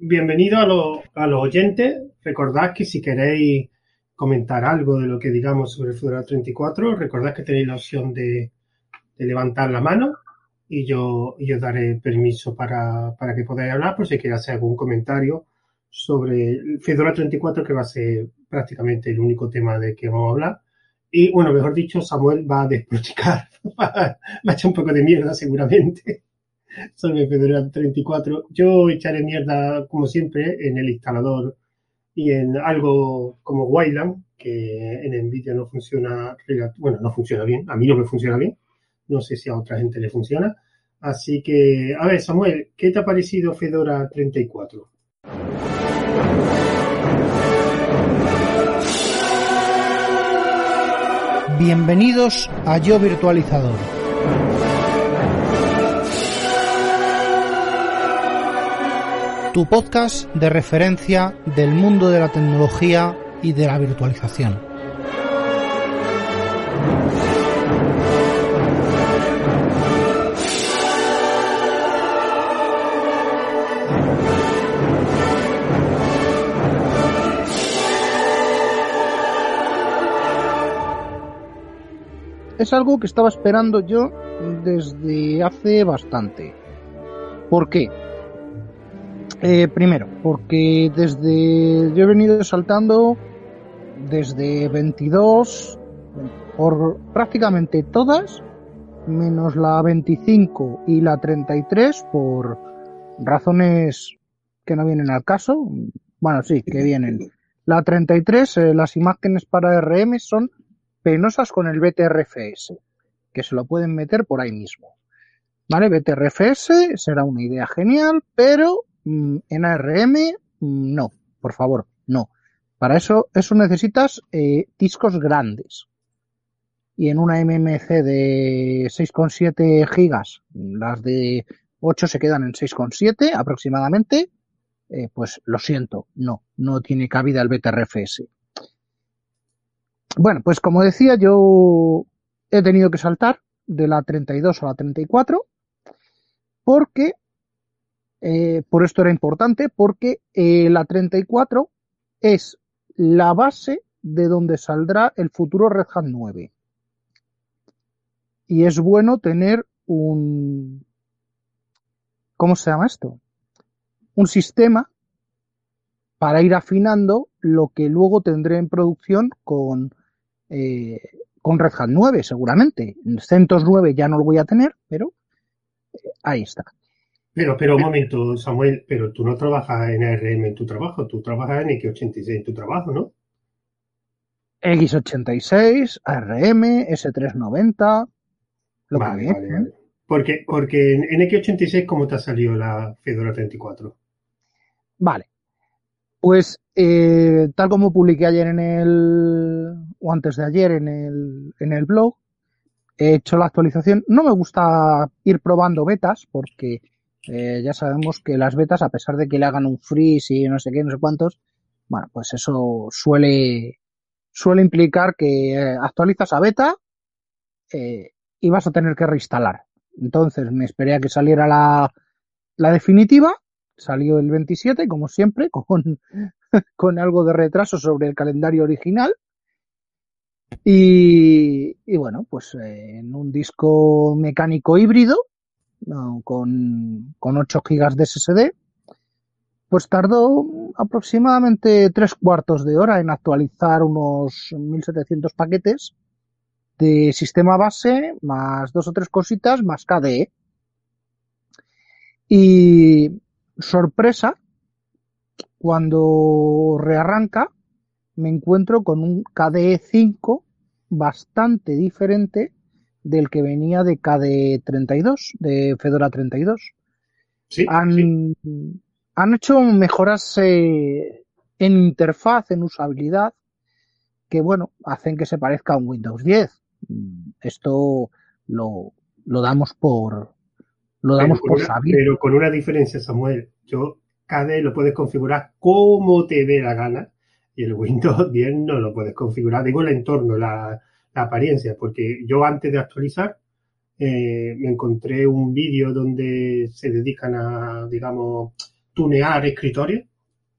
Bienvenido a, los a los oyentes. Recordad que si queréis comentar algo de lo que digamos sobre el Federal 34, recordad que tenéis la opción de, levantar la mano y yo, y yo daré permiso para, para que podáis hablar por si queréis hacer algún comentario sobre el Fedora 34, que va a ser prácticamente el único tema de que vamos a hablar. Y bueno, mejor dicho, Samuel va a desproticar, va a echar un poco de mierda seguramente sobre Fedora 34. Yo echaré mierda, como siempre, en el instalador y en algo como Wayland, que en Nvidia no funciona, bueno, no funciona bien, a mí no me funciona bien, no sé si a otra gente le funciona. Así que, a ver, Samuel, ¿qué te ha parecido Fedora 34? Bienvenidos a Yo Virtualizador. Tu podcast de referencia del mundo de la tecnología y de la virtualización. es algo que estaba esperando yo desde hace bastante. ¿Por qué? Eh, primero, porque desde yo he venido saltando desde 22 por prácticamente todas, menos la 25 y la 33 por razones que no vienen al caso. Bueno, sí, que vienen. La 33, eh, las imágenes para RM son penosas con el BTRFS, que se lo pueden meter por ahí mismo. ¿Vale? BTRFS será una idea genial, pero ARM mm, no, por favor, no. Para eso, eso necesitas eh, discos grandes. Y en una MMC de 6,7 gigas, las de 8 se quedan en 6,7 aproximadamente, eh, pues lo siento, no, no tiene cabida el BTRFS. Bueno, pues como decía, yo he tenido que saltar de la 32 a la 34 porque, eh, por esto era importante, porque eh, la 34 es la base de donde saldrá el futuro Red Hat 9. Y es bueno tener un... ¿Cómo se llama esto? Un sistema para ir afinando lo que luego tendré en producción con eh, con Red Hat 9 seguramente. CentOS 9 ya no lo voy a tener, pero ahí está. Pero, pero un momento, Samuel, pero tú no trabajas en ARM en tu trabajo, tú trabajas en X86 en tu trabajo, ¿no? X86, ARM, S390, lo vale, que vale, vale. Porque, porque en, en X86, ¿cómo te ha salido la Fedora 34? Vale. Pues eh, tal como publiqué ayer en el, o antes de ayer en el, en el blog, he hecho la actualización. No me gusta ir probando betas porque eh, ya sabemos que las betas, a pesar de que le hagan un freeze y no sé qué, no sé cuántos, bueno, pues eso suele, suele implicar que eh, actualizas a beta eh, y vas a tener que reinstalar. Entonces me esperé a que saliera la, la definitiva salió el 27, como siempre, con, con algo de retraso sobre el calendario original. Y, y bueno, pues en un disco mecánico híbrido, con, con 8 GB de SSD, pues tardó aproximadamente tres cuartos de hora en actualizar unos 1700 paquetes de sistema base, más dos o tres cositas, más KDE. Y, sorpresa, cuando rearranca, me encuentro con un KDE 5 bastante diferente del que venía de KDE 32, de Fedora 32. Sí, han, sí. han hecho mejoras eh, en interfaz, en usabilidad, que bueno, hacen que se parezca a un Windows 10. Mm, esto lo, lo damos por lo damos por sabido. Pero con una diferencia, Samuel. Yo KDE lo puedes configurar como te dé la gana y el Windows 10 no lo puedes configurar. Digo el entorno, la, la apariencia, porque yo antes de actualizar eh, me encontré un vídeo donde se dedican a, digamos, tunear escritorios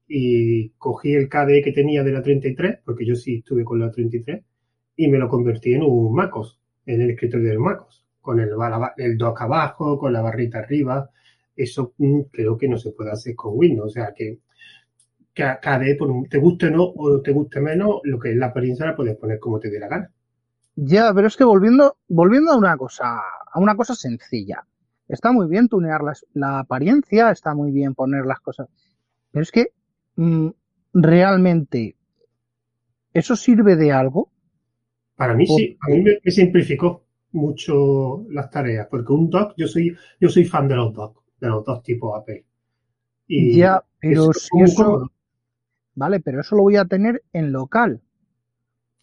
y cogí el KDE que tenía de la 33, porque yo sí estuve con la 33, y me lo convertí en un MacOS, en el escritorio del MacOS, con el, el dock abajo, con la barrita arriba. Eso mm, creo que no se puede hacer con Windows, o sea que KDE, te guste o no, o te guste menos, lo que es la apariencia la puedes poner como te dé la gana. Ya, pero es que volviendo, volviendo a una cosa, a una cosa sencilla. Está muy bien tunear la apariencia, está muy bien poner las cosas. Pero es que mm, realmente eso sirve de algo. Para mí sí, a mí me, simplificó mucho las tareas, porque un doc, yo soy, yo soy fan de los docs, de los docs tipo AP. Y ya, pero si eso, vale, pero eso lo voy a tener en local.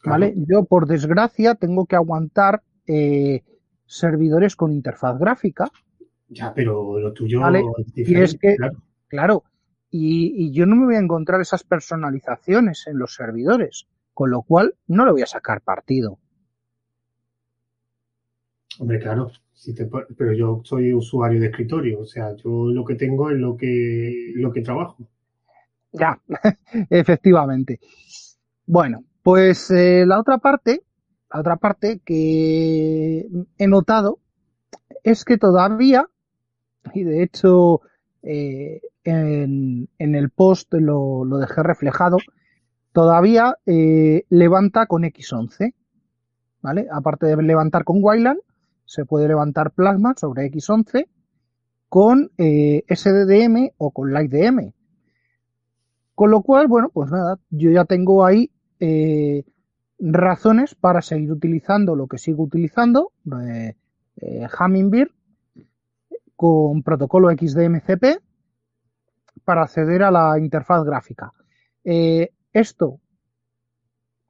¿Vale? Yo, por desgracia, tengo que aguantar eh, servidores con interfaz gráfica. Ya, pero lo tuyo es. Y es que, claro, y, yo no me voy a encontrar esas personalizaciones en los servidores, con lo cual no le voy a sacar partido. Hombre, claro, pero yo soy usuario de escritorio, o sea, yo lo que tengo es lo que, lo que trabajo. Ya, efectivamente. Bueno, pues eh, la otra parte, la otra parte que he notado es que todavía, y de hecho eh, en, el post lo, dejé reflejado, todavía eh, levanta con X11, ¿vale? Aparte de levantar con Wayland, se puede levantar Plasma sobre X11 con SDDM o con LightDM. Con lo cual, bueno, pues nada, yo ya tengo ahí eh, razones para seguir utilizando lo que sigo utilizando, eh, eh con protocolo XDMCP para acceder a la interfaz gráfica. Eh, esto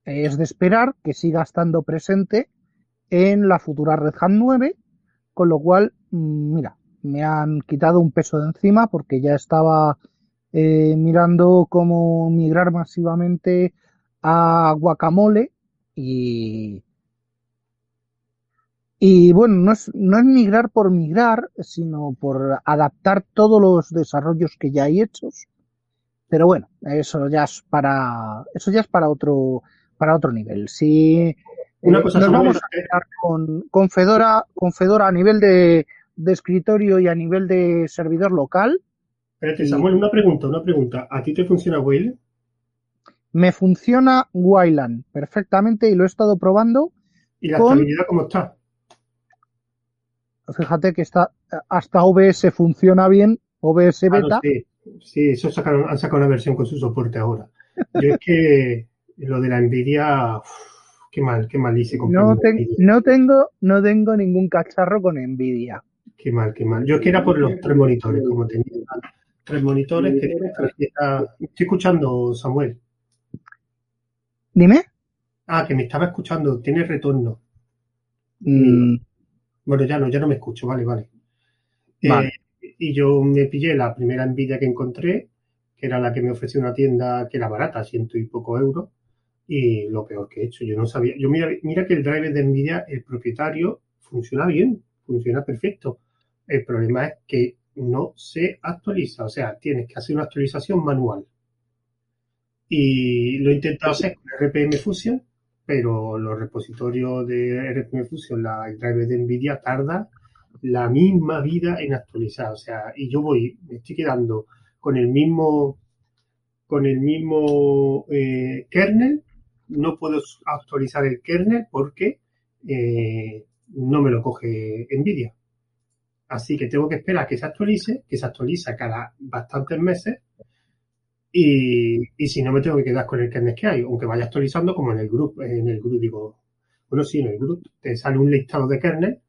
es de esperar que siga estando presente en la futura Red Hat 9, con lo cual, mm, mira, me han quitado un peso de encima porque ya estaba mirando cómo migrar masivamente a guacamole y, y bueno, no es, no es migrar por migrar, sino por adaptar todos los desarrollos que ya hay hechos. Pero bueno, eso ya es para, eso ya es para otro, para otro nivel. Si Una eh, cosa nos vamos a quedar con, con, Fedora, con Fedora a nivel de, de escritorio y a nivel de servidor local. Espérate, Samuel, una pregunta, una pregunta. ¿A ti te funciona Whale? Me funciona Wayland perfectamente y lo he estado probando. ¿Y la estabilidad cómo está? Fíjate que está hasta OBS funciona bien, OBS beta. sí, eso han sacado una versión con su soporte ahora. Yo es que lo de la Nvidia, qué mal, qué mal hice con no, no tengo, no tengo ningún cacharro con Nvidia. Qué mal, qué mal. Yo es que era por los tres monitores, como tenía tres monitores que estoy escuchando, Samuel. Dime. Ah, que me estaba escuchando, tiene retorno. Mm. Bueno, ya no, ya no me escucho, vale, vale. Eh, y yo me pillé la primera Nvidia que encontré, que era la que me ofreció una tienda que era barata, ciento y poco euros, y lo peor que he hecho, yo no sabía, yo mira, mira que el driver de Nvidia, el propietario, funciona bien, funciona perfecto. El problema es que no se actualiza, o sea, tienes que hacer una actualización manual. Y lo he intentado hacer con RPM Fusion, pero los repositorios de RPM Fusion, la, el driver de NVIDIA tarda la misma vida en actualizar. O sea, y yo voy, me estoy quedando con el mismo, con el mismo eh, kernel. No puedo actualizar el kernel porque eh, no me lo coge NVIDIA. Así que tengo que esperar a que se actualice, que se actualiza cada bastantes meses y, si no me tengo que quedar con el kernel que hay, aunque vaya actualizando como en el grupo, en el grupo digo, bueno, sí, en el grupo te sale un listado de kernel,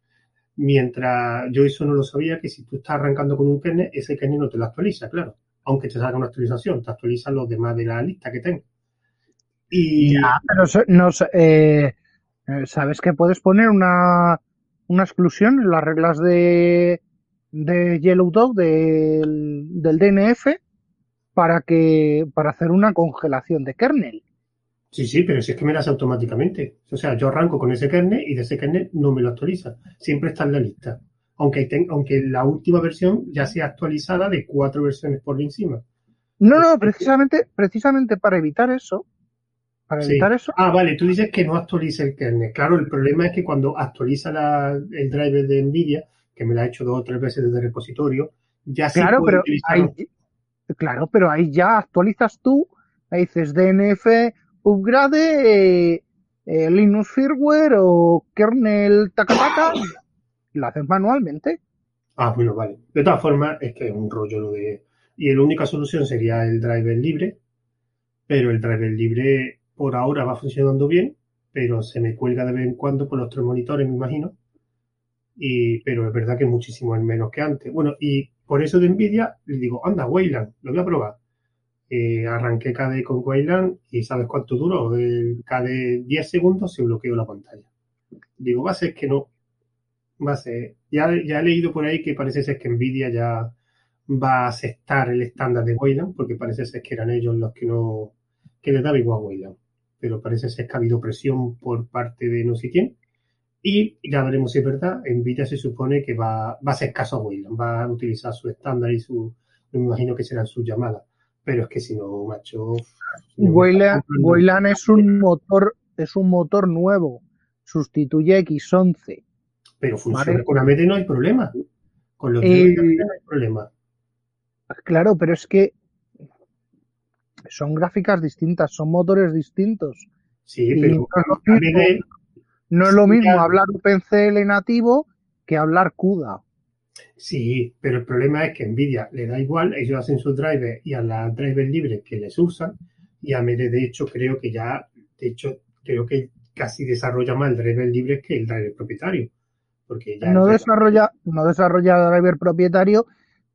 mientras yo eso no lo sabía, que si tú estás arrancando con un kernel, ese kernel no te lo actualiza, claro. aunque te salga una actualización, te actualizan los demás de la lista que tengo. Y Ya, pero so- no eh, eh, sabes que puedes poner una, una exclusión en las reglas de, de Yellow Dog del, del DNF para que para hacer una congelación de kernel. sí, sí, pero si es que me las automáticamente. O sea, yo arranco con ese kernel y de ese kernel no me lo actualiza. Siempre está en la lista. Aunque, ten- aunque la última versión ya sea actualizada de cuatro versiones por encima. No, no, precisamente, precisamente para evitar eso, para Sí. evitar eso, Ah, vale, tú dices que no actualiza el kernel. Claro, el problema es que cuando actualiza la- el driver de NVIDIA, que me lo ha hecho dos o tres veces desde el repositorio, ya claro, puede pero utilizar claro, pero ahí ya actualizas tú, ahí dices DNF upgrade eh, eh, Linux firmware o kernel takataka, y lo haces manualmente. Ah, bueno, vale. De todas formas, es que es un rollo lo de... Y la única solución sería el driver libre, pero el driver libre por ahora va funcionando bien, pero se me cuelga de vez en cuando por los tres monitores, me imagino. Y, pero es verdad que muchísimo menos que antes. Bueno, y por eso de Nvidia le digo, anda, Wayland, lo voy a probar. Eh, arranqué KDE con Wayland y ¿sabes cuánto duró? El KDE 10 segundos se bloqueó la pantalla. Digo, va a ser que no. Va a ser. Ya, ya he leído por ahí que parece ser que Nvidia ya va a aceptar el estándar de Wayland, porque parece ser que eran ellos los que no, que les daba igual Wayland. Pero parece ser que ha habido presión por parte de no sé quién. Y ya veremos si es verdad. Nvidia se supone que va, va a hacer caso a Wayland, va a utilizar su estándar y su, me imagino que serán sus llamadas. Pero es que si no, macho. Wayland, es un motor, es un motor nuevo, sustituye X11. Pero funciona Vale. con AMD no hay problema. Con los Eh, no hay problema. Claro, pero es que son gráficas distintas, son motores distintos. Sí, pero AMD no es lo Sí, mismo ya. hablar OpenCL nativo que hablar CUDA. Sí, pero el problema es que Nvidia le da igual, ellos hacen sus drivers y a las drivers libres que les usan, y AMD de hecho creo que ya, de hecho, creo que casi desarrolla más el driver libre que el driver propietario. Porque ya No desarrolla, no desarrolla driver propietario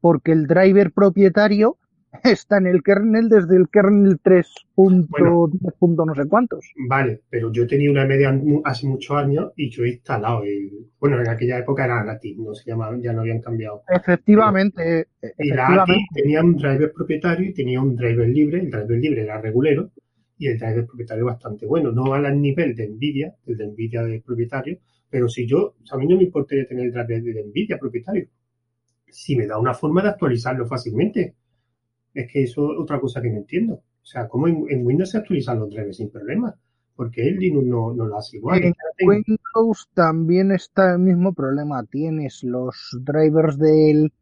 porque el driver propietario está en el kernel desde el kernel 3.10 punto no sé cuántos. Vale, pero yo tenía una media hace muchos años y yo he instalado el, bueno, en aquella época era ATI, no se llamaba, ya no habían cambiado. Efectivamente, Y la ATI efectivamente. tenía un driver propietario y tenía un driver libre. El driver libre era regulero y el driver propietario bastante bueno. No al nivel de Nvidia, el de Nvidia del propietario, pero si yo, o sea, a mí no me importaría tener el driver de Nvidia propietario. Si me da una forma de actualizarlo fácilmente. Es que eso es otra cosa que no entiendo. O sea, ¿cómo en, en Windows se actualizan los drivers sin problema? Porque el Linux no, no lo hace igual. En Windows también está el mismo problema. Tienes los drivers del,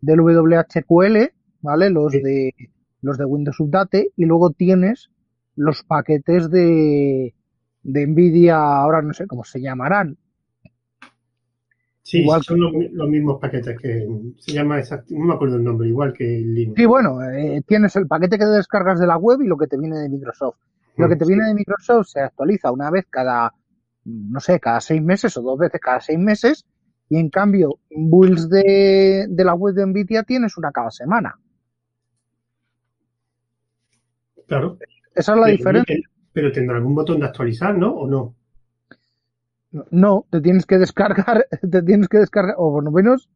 del WHQL, ¿vale? Los Sí. de los de Windows Update y luego tienes los paquetes de, de Nvidia, ahora no sé cómo se llamarán. Sí, igual son los, los mismos paquetes que se llama exact- no me acuerdo el nombre, igual que Linux. Sí, bueno, eh, tienes el paquete que te descargas de la web y lo que te viene de Microsoft. Lo que te viene de Microsoft se actualiza una vez cada, no sé, cada seis meses o dos veces cada seis meses. Y en cambio, builds de, de la web de Nvidia tienes una cada semana. Claro. Esa es la Pero, diferencia. pero tendrá algún botón de actualizar, ¿no? ¿O no? No, te tienes que descargar, te tienes que descargar, o por lo menos,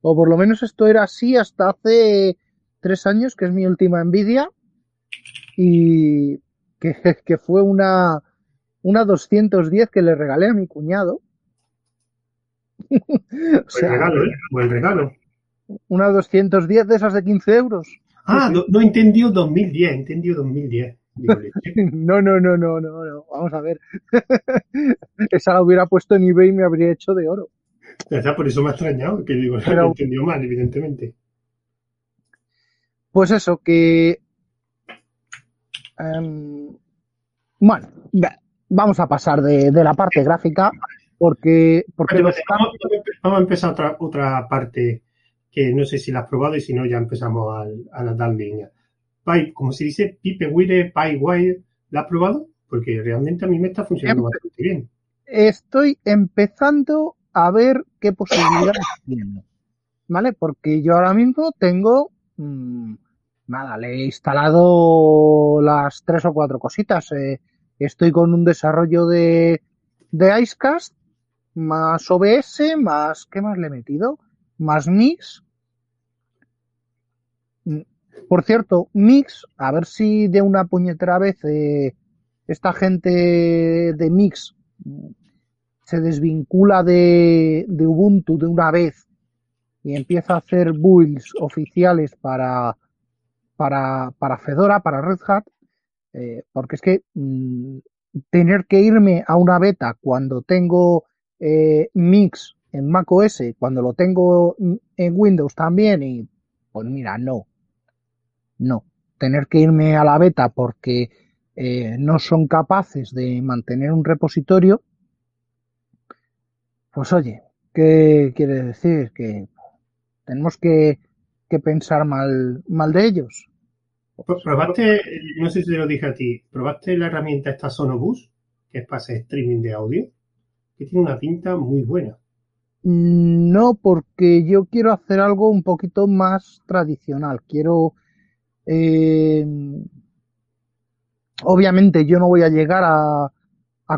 o por lo menos esto era así hasta hace tres años, que es mi última Nvidia, y que, que fue una, una 210 que le regalé a mi cuñado. o Buen regalo, ¿eh? Buen regalo. una 210 de esas de 15 euros. Ah, no, no entendió 2010, entendió 2010. No, no, no, no, no, no. Vamos a ver. Esa la hubiera puesto en eBay y me habría hecho de oro. Ya por eso me ha extrañado, que digo, Pero- entendió mal, evidentemente. Pues eso, que. em, bueno, va- vamos a pasar de, de la parte gráfica porque, porque Vale, vamos, vamos a empezar otra, otra parte que no sé si la has probado y si no ya empezamos al- a, la dar línea. Pi- como se dice, Pipewire, PyWire, ¿la has probado? Porque realmente a mí me está funcionando Em- bastante bien. estoy empezando a ver qué posibilidades tiene. ¿Vale? Porque yo ahora mismo tengo mm, nada, le he instalado las tres o cuatro cositas. Eh, estoy con un desarrollo de, de Icecast, más OBS, más, ¿qué más le he metido? Más Mix. Mm, por cierto, Mix, a ver si de una puñetera vez eh, esta gente de Mix se desvincula de, de Ubuntu de una vez y empieza a hacer builds oficiales para, para, para Fedora, para Red Hat, eh, porque es que mm, tener que irme a una beta cuando tengo eh, Mix en macOS, cuando lo tengo en Windows también, y pues mira, no, no. Tener que irme a la beta porque eh, no son capaces de mantener un repositorio, pues oye, ¿qué quiere decir? Que tenemos que, que pensar mal, mal de ellos. ¿Probaste, no sé si te lo dije a ti, ¿probaste la herramienta esta Sonobus, que es para hacer streaming de audio? Que tiene una pinta muy buena. Mm, no, porque yo quiero hacer algo un poquito más tradicional. Quiero. Eh, obviamente, yo no voy a llegar a,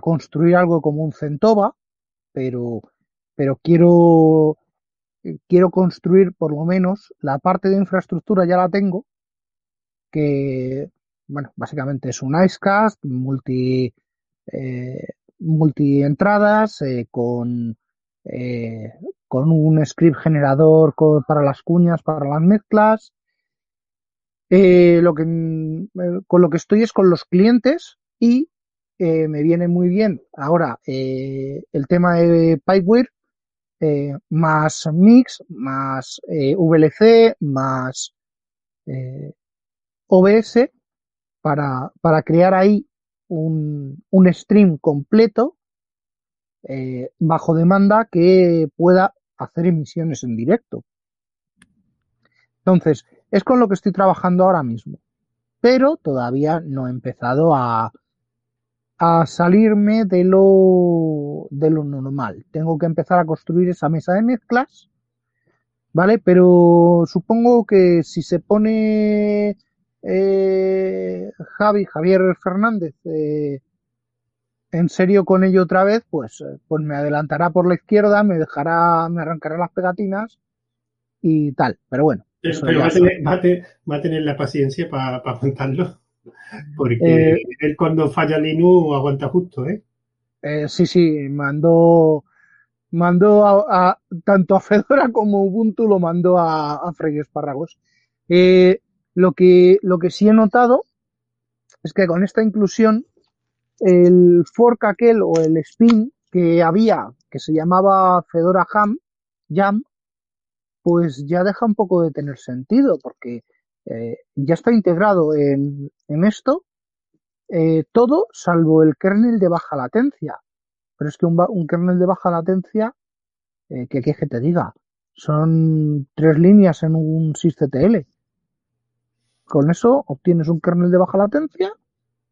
construir algo como un Centova, pero, quiero, quiero construir por lo menos la parte de infraestructura ya la tengo que, bueno, básicamente es un Icecast multi, eh, entradas eh, eh, con un script generador para las cuñas, para las mezclas. Eh, lo que, eh, con lo que estoy es con los clientes y eh, me viene muy bien ahora el tema de Pipeware más Mix, más VLC, más OBS para, para crear ahí un, un stream completo bajo demanda que pueda hacer emisiones en directo. Entonces, es con lo que estoy trabajando ahora mismo, pero todavía no he empezado a, a salirme de lo, de lo normal. Tengo que empezar a construir esa mesa de mezclas, ¿vale? Pero supongo que si se pone eh, Javi, Javier Fernández, eh, en serio con ello otra vez, pues, eh, pues me adelantará por la izquierda, me dejará, me arrancará las pegatinas y tal. Pero bueno. Pero, va, a tener, va, a tener, la paciencia para aguantarlo. Porque eh, él cuando falla Linux aguanta justo, ¿eh? ¿eh? sí, sí, mandó, mandó a, tanto a Fedora como Ubuntu lo mandó a, a Frey Espárragos. Eh, lo que, lo que sí he notado es que con esta inclusión, el fork aquel o el spin que había, que se llamaba Fedora Ham, Jam, pues ya deja un poco de tener sentido, porque eh, ya está integrado en, esto eh, todo salvo el kernel de baja latencia. Pero es que un, kernel de baja latencia, eh, que que te diga, son tres líneas en un sysctl. Con eso obtienes un kernel de baja latencia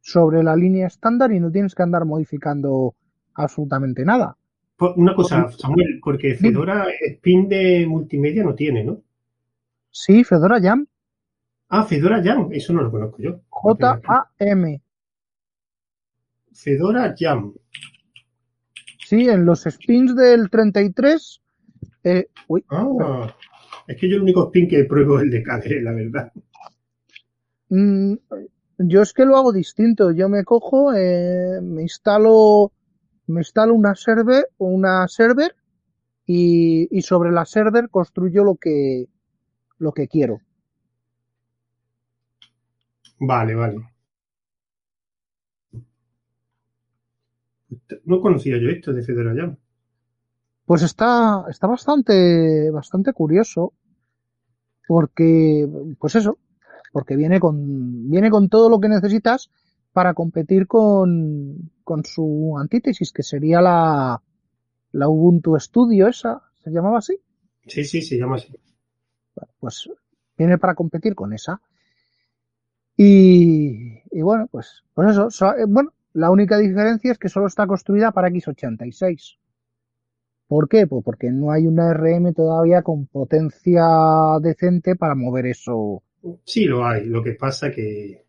sobre la línea estándar y no tienes que andar modificando absolutamente nada. Una cosa, Samuel, porque Fedora Spin de multimedia no tiene, ¿no? Sí, Fedora Jam. Ah, Fedora Jam, eso no lo conozco yo. J-A-M. Fedora Jam. Sí, en los spins del 33. Eh, uy, ah, es que yo el único spin que pruebo es el de KDE, la verdad. Mm, yo es que lo hago distinto. Yo me cojo, eh, me instalo, me instalo una server, una server y, y sobre la server construyo lo que, lo que quiero. Vale, vale. No conocía yo esto de Fedora Jam. Pues está, está bastante, bastante curioso. Porque, pues eso, porque viene con, viene con todo lo que necesitas para competir con, con su antítesis, que sería la, la Ubuntu Studio esa, ¿se llamaba así? Sí, sí, se llama así. Pues viene para competir con esa. Y, y bueno, pues, pues eso, so, eh, bueno, la única diferencia es que solo está construida para x86. ¿Por qué? Pues porque no hay una RM todavía con potencia decente para mover eso Sí, lo hay. Lo que pasa que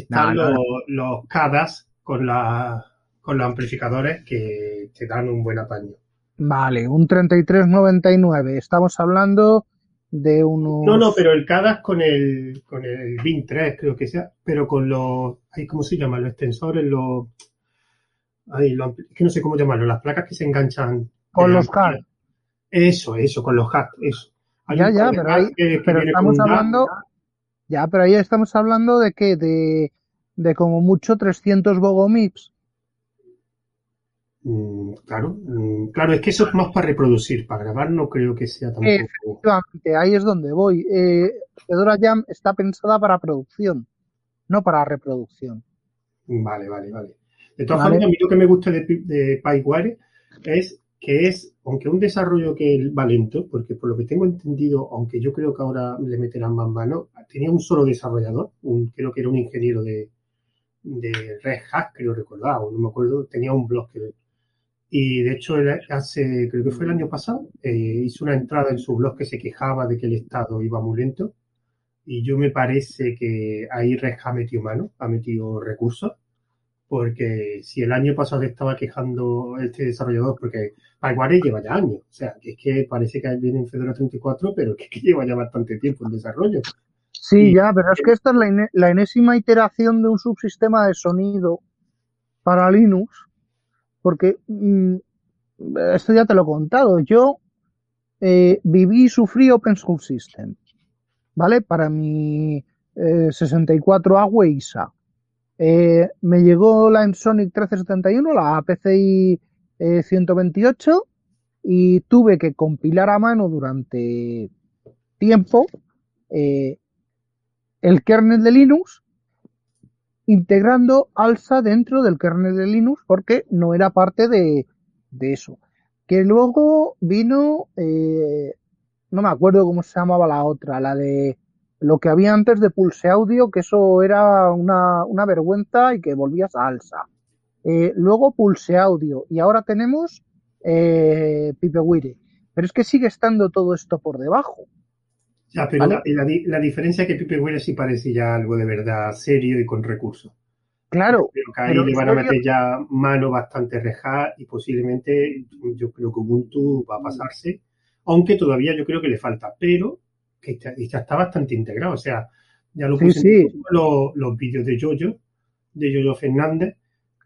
están No, no, los, los CADAs con, la, con los amplificadores que te dan un buen apaño. Vale, un 3399. Estamos hablando de unos... No, no, pero el CADAS con el, con el BIN 3, creo que sea, pero con los, ahí, ¿cómo se llaman? Los extensores, los, ay, es que no sé cómo llamarlo, las placas que se enganchan. Con los HAT. Eso, eso, con los HAT, eso. Hay Ya, ya, pero ahí- que- que pero estamos hablando- DAC. Ya, pero ahí estamos hablando de que de, de como mucho 300 Bogomips. Mm, claro, mm, claro, es que eso es más para reproducir, para grabar no creo que sea tampoco. Efectivamente, ahí es donde voy. Eh, Fedora Jam está pensada para producción, no para reproducción. Vale, vale, vale. De todas Vale. formas, a mí lo que me gusta de, de PyWire es que es, aunque un desarrollo que va lento, porque por lo que tengo entendido, aunque yo creo que ahora le meterán más mano, tenía un solo desarrollador, un, creo que era un ingeniero de, de Red Hat, creo recordar, o no me acuerdo, tenía un blog que, y de hecho hace, creo que fue el año pasado, eh, hizo una entrada en su blog que se quejaba de que el estado iba muy lento, y yo me parece que ahí Red Hat ha metido mano, ha metido recursos, porque si el año pasado se estaba quejando este desarrollador, porque PyWare lleva ya años, o sea, que es que parece que viene en Fedora 34, pero que, es que lleva ya bastante tiempo en desarrollo. Sí, Y- ya, pero es que esta es la, enésima iteración de un subsistema de sonido para Linux, porque mm, esto ya te lo he contado. Yo eh, viví y sufrí Open Source System, ¿vale? Para mi eh, 64A Weisa. Eh, me llegó la Ensonic 1371, la PCI eh, 128, y tuve que compilar a mano durante tiempo eh, el kernel de Linux integrando ALSA dentro del kernel de Linux porque no era parte de, de eso. Que luego vino, eh, no me acuerdo cómo se llamaba la otra, la de lo que había antes de Pulse Audio, que eso era una, una vergüenza y que volvías a ALSA. Eh, luego Pulse Audio y ahora tenemos eh, Pipewire. Pero es que sigue estando todo esto por debajo. Ya, pero Vale. la, la la diferencia es que PipeWire sí parece ya algo de verdad serio y con recursos. Claro, Creo que ahí pero le van a meter ya mano bastante reja y posiblemente yo creo que Ubuntu va a pasarse, aunque todavía yo creo que le falta, pero que está- ya está bastante integrado. O sea, ya lo puse sí. Los, los vídeos de Yoyo, de Yoyo Fernández,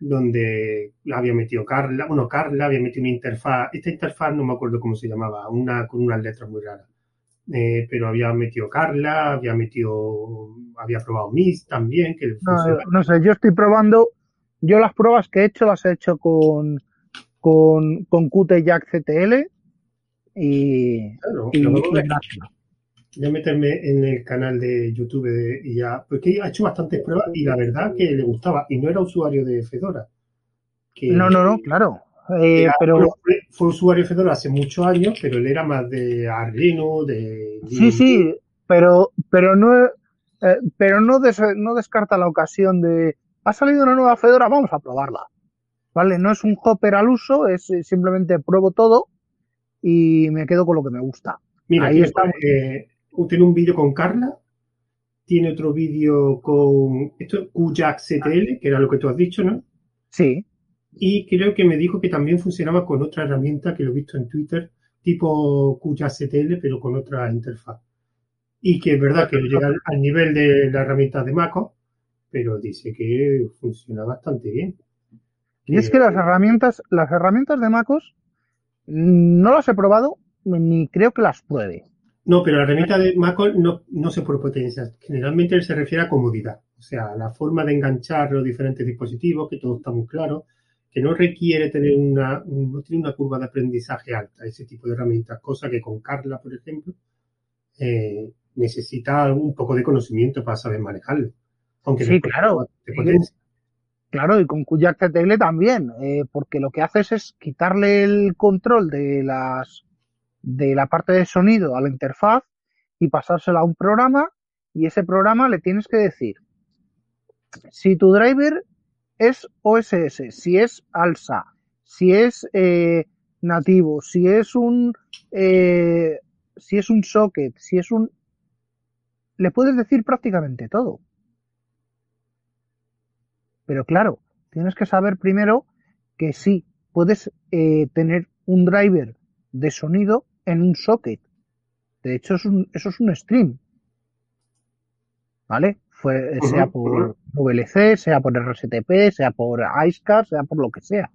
donde la había metido Carla, bueno, Carla había metido una interfaz, esta interfaz no me acuerdo cómo se llamaba, una con unas letras muy raras. Eh, pero había metido Carla, había metido, había probado Miss también, que No, no sé, yo estoy probando, yo las pruebas que he hecho las he hecho con, con, con Qt Jack CTL y, Claro, y, y Voy a meterme en el canal de YouTube de, y ya, porque ha hecho bastantes pruebas y la verdad que le gustaba y no era usuario de Fedora. Que No, no, no, claro. Eh, era- pero fue, usuario de Fedora hace muchos años, pero él era más de Arduino, de sí, sí, pero, pero no, eh, pero no, des- no descarta la ocasión de, ha salido una nueva Fedora, vamos a probarla. ¿Vale? No es un hopper al uso, es eh, simplemente pruebo todo y me quedo con lo que me gusta. Mira, Ahí eh, tiene un vídeo con Carla, tiene otro vídeo con esto QJack CTL, que era lo que tú has dicho, ¿no? Sí, Y creo que me dijo que también funcionaba con otra herramienta que lo he visto en Twitter, tipo QJack CTL, pero con otra interfaz. Y que es verdad que no llega al, nivel de la herramienta de Maco, pero dice que funciona bastante bien. Y es que las herramientas, las herramientas de MacOS no las he probado ni creo que las pruebe. No, pero la herramienta de Maco no, no se por potencia. Generalmente él se refiere a comodidad. O sea, la forma de enganchar los diferentes dispositivos, que todo está muy claro, que no requiere tener una, un- no tiene una curva de aprendizaje alta, ese tipo de herramientas, cosa que con Carla, por ejemplo, eh, necesita un poco de conocimiento para saber manejarlo. Aunque Sí, claro. de potencia. Claro, y con Kuyak CTL también, eh, porque lo que haces es quitarle el control de las de la parte de sonido a la interfaz y pasársela a un programa y ese programa le tienes que decir si tu driver es OSS, si es ALSA, si es eh, nativo, si es un eh, si es un socket, si es un le puedes decir prácticamente todo. Pero claro, tienes que saber primero que sí, puedes eh, tener un driver de sonido en un socket. De hecho, es un, eso es un stream. ¿Vale? Fue, sea por VLC, sea por RSTP, sea por IceCar, sea por lo que sea.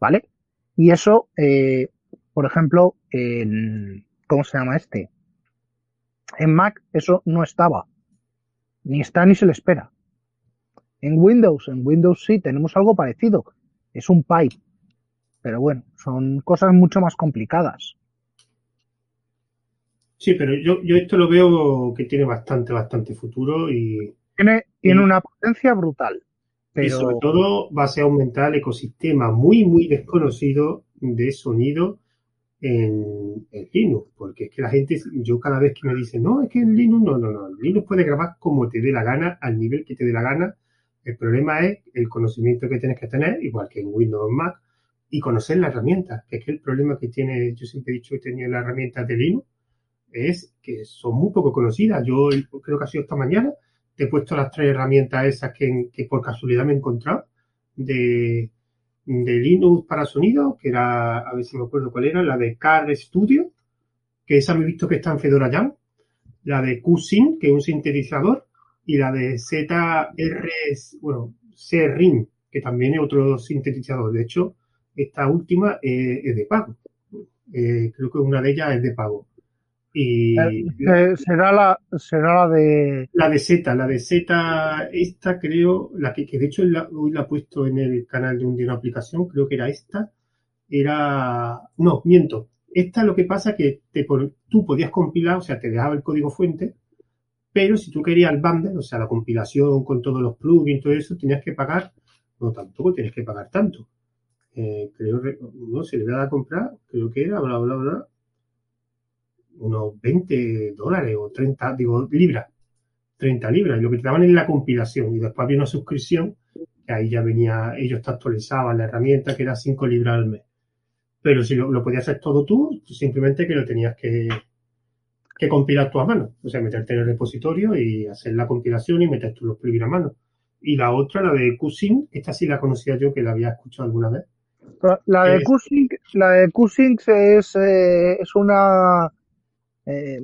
¿Vale? Y eso, eh, por ejemplo, en, ¿cómo se llama este? En Mac eso no estaba. Ni está ni se le espera. En Windows, en Windows sí tenemos algo parecido. Es un pipe. Pero bueno, son cosas mucho más complicadas. Sí, pero yo, yo esto lo veo que tiene bastante, bastante futuro y... Tiene, tiene una potencia brutal. Pero... Y sobre todo va a aumentar el ecosistema muy, muy desconocido de sonido en, Linux, porque es que la gente, yo cada vez que me dice, no, es que en Linux, no, no, no, Linux puede grabar como te dé la gana, al nivel que te dé la gana. El problema es el conocimiento que tienes que tener, igual que en Windows o Mac, y conocer la herramienta, que es que el problema que tiene, yo siempre he dicho que tenía las herramientas de Linux, es que son muy poco conocidas. Yo creo que ha sido esta mañana, te he puesto las tres herramientas esas que, que por casualidad me he encontrado de, de Linux para sonido, que era, a ver si me acuerdo cuál era, la de Car Studio, que esa me he visto que está en Fedora Jam, la de QSync, que es un sintetizador, y la de ZR, bueno, CRIN, que también es otro sintetizador. De hecho, esta última es de pago. Eh, creo que una de ellas es de pago. Y eh, será la será la de la de Z, la de Z esta creo, la que, que de hecho hoy la he puesto en el canal de un día una aplicación, creo que era esta, era no, miento. Esta lo que pasa que te, tú podías compilar, o sea, te dejaba el código fuente, pero si tú querías el bundle, o sea, la compilación con todos los plugins, todo eso, tenías que pagar, no tampoco tienes que pagar tanto. Eh, creo, no, se le voy a dar a comprar, creo que era, bla, bla, bla, unos 20 dólares o 30, digo, libras, 30 libras, y lo que te daban es la compilación, y después había una suscripción, que ahí ya venía, ellos te actualizaban la herramienta, que era 5 libras al mes. Pero si lo, podías hacer todo tú, simplemente que lo tenías que, que compilar tú a mano, o sea, meterte en el repositorio y hacer la compilación y meter tú los plugins a mano. Y la otra, la de QSync, esta sí la conocía yo, que la había escuchado alguna vez. La de QSync, la de es, eh, es una eh,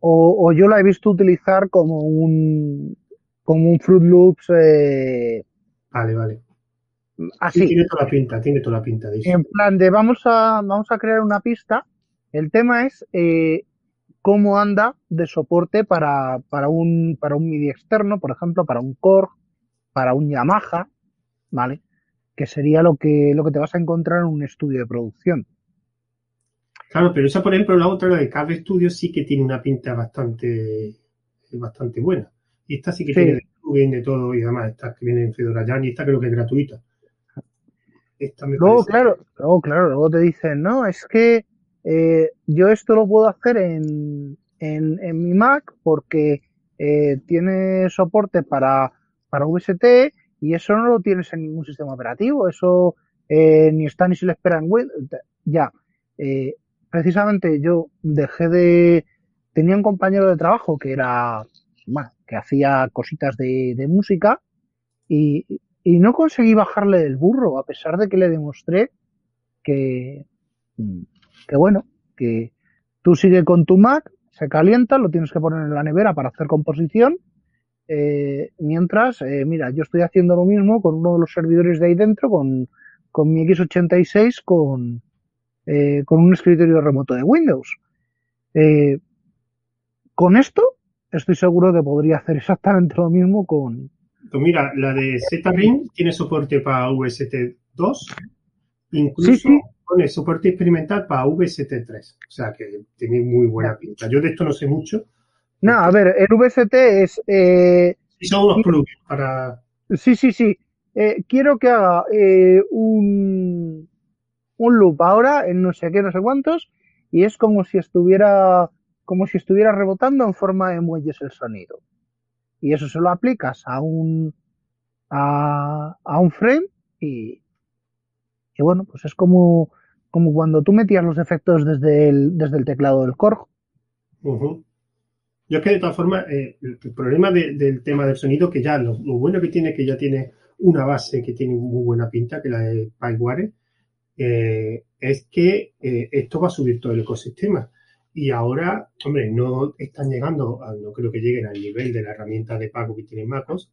o, yo la he visto utilizar como un como un Fruit Loops. Eh, vale, vale. Así. tiene toda la pinta, tiene toda la pinta En plan de vamos a, vamos a crear una pista. El tema es eh, cómo anda de soporte para, para, un, para un MIDI externo, por ejemplo, para un Korg, para un Yamaha, ¿vale? Que sería lo que, lo que te vas a encontrar en un estudio de producción. Claro, pero esa, por ejemplo, la otra, la de Cable Studio, sí que tiene una pinta bastante, bastante buena. Y esta sí que tiene de de todo y además esta que viene en Fedora Jan y esta creo que es gratuita. Esta me luego, claro, luego, claro, luego te dicen, no, es que eh, yo esto lo puedo hacer en, en, en mi Mac porque eh, tiene soporte para, para VST y eso no lo tienes en ningún sistema operativo, eso eh, ni está ni se le espera en Windows. Ya, eh, precisamente yo dejé de... Tenía un compañero de trabajo que era, que hacía cositas de, música y, no conseguí bajarle del burro, a pesar de que le demostré que, que bueno, que tú sigue con tu Mac, se calienta, lo tienes que poner en la nevera para hacer composición, eh, mientras, eh, mira, yo estoy haciendo lo mismo con uno de los servidores de ahí dentro, con, con mi X86, con, eh, con un escritorio remoto de Windows. Eh, con esto estoy seguro que podría hacer exactamente lo mismo con... Pues mira, la de Z-Ring tiene soporte para VST2, incluso pone soporte experimental para VST3, o sea que tiene muy buena pinta. Yo de esto no sé mucho. No, a ver, el VST es... Eh, son unos plugins para... Sí, sí, sí. Eh, quiero que haga eh, un, un loop ahora en no sé qué, no sé cuántos, y es como si estuviera, como si estuviera rebotando en forma de muelles el sonido. Y eso se lo aplicas a un, a, a un frame y, y bueno, pues es como, como cuando tú metías los efectos desde el, desde el teclado del Korg. Yo es que de todas formas, eh, el, problema del tema del sonido, que ya lo, bueno que tiene, que ya tiene una base que tiene muy buena pinta, que la de PyWare, eh, es que eh, esto va a subir todo el ecosistema. Y ahora, hombre, no están llegando, no creo que lleguen al nivel de la herramienta de pago que tiene MacOS,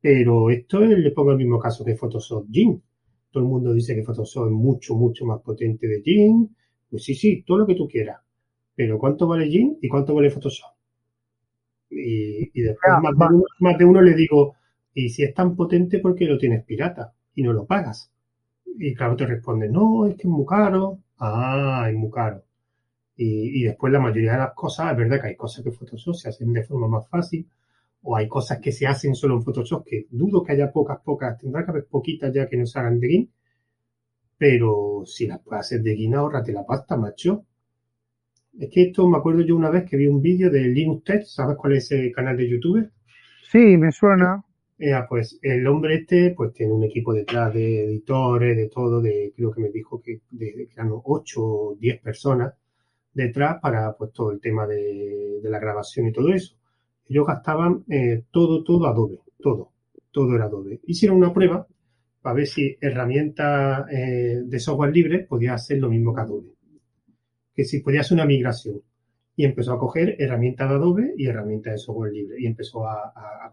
pero esto le pongo el mismo caso que Photoshop Gin. Todo el mundo dice que Photoshop es mucho, mucho más potente de Gin. Pues sí, sí, todo lo que tú quieras. Pero ¿cuánto vale Gin y cuánto vale Photoshop? Y, después más, de uno, le digo, y si es tan potente, ¿por qué lo tienes pirata y no lo pagas? Y claro, te responde, no, es que es muy caro. Ah, es muy caro. Y, y, después la mayoría de las cosas, es verdad que hay cosas que Photoshop se hacen de forma más fácil, o hay cosas que se hacen solo en Photoshop, que dudo que haya pocas, pocas, tendrá que haber poquitas ya que no se hagan de GIMP, pero si las puedes hacer de GIMP, ahorrate la pasta, macho. Es que esto me acuerdo yo una vez que vi un vídeo de Linux Tech, ¿sabes cuál es ese canal de YouTube? Sí, me suena. Eh, pues el hombre este pues tiene un equipo detrás de editores, de todo, de creo que me dijo que, de, eran 8 o 10 personas detrás para pues todo el tema de la grabación y todo eso ellos gastaban eh, todo, todo Adobe, todo, todo era Adobe. Hicieron una prueba para ver si herramienta eh, de software libre podía hacer lo mismo que Adobe, que si podía hacer una migración. Y empezó a coger herramientas de Adobe y herramientas de software libre y empezó a, a.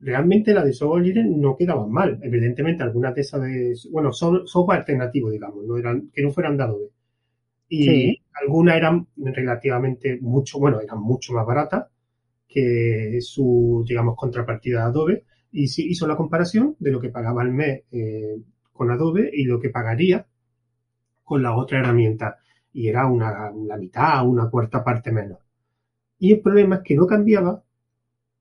Realmente la de software libre no quedaban mal. Evidentemente, algunas de esas de, bueno, software alternativo, digamos, no eran, que no fueran de Adobe. Y algunas eran relativamente mucho, bueno, eran mucho más baratas que su, digamos, contrapartida de Adobe y hizo la comparación de lo que pagaba al mes eh, con Adobe y lo que pagaría con la otra herramienta. Y era una, la mitad, una cuarta parte menos. Y el problema es que no cambiaba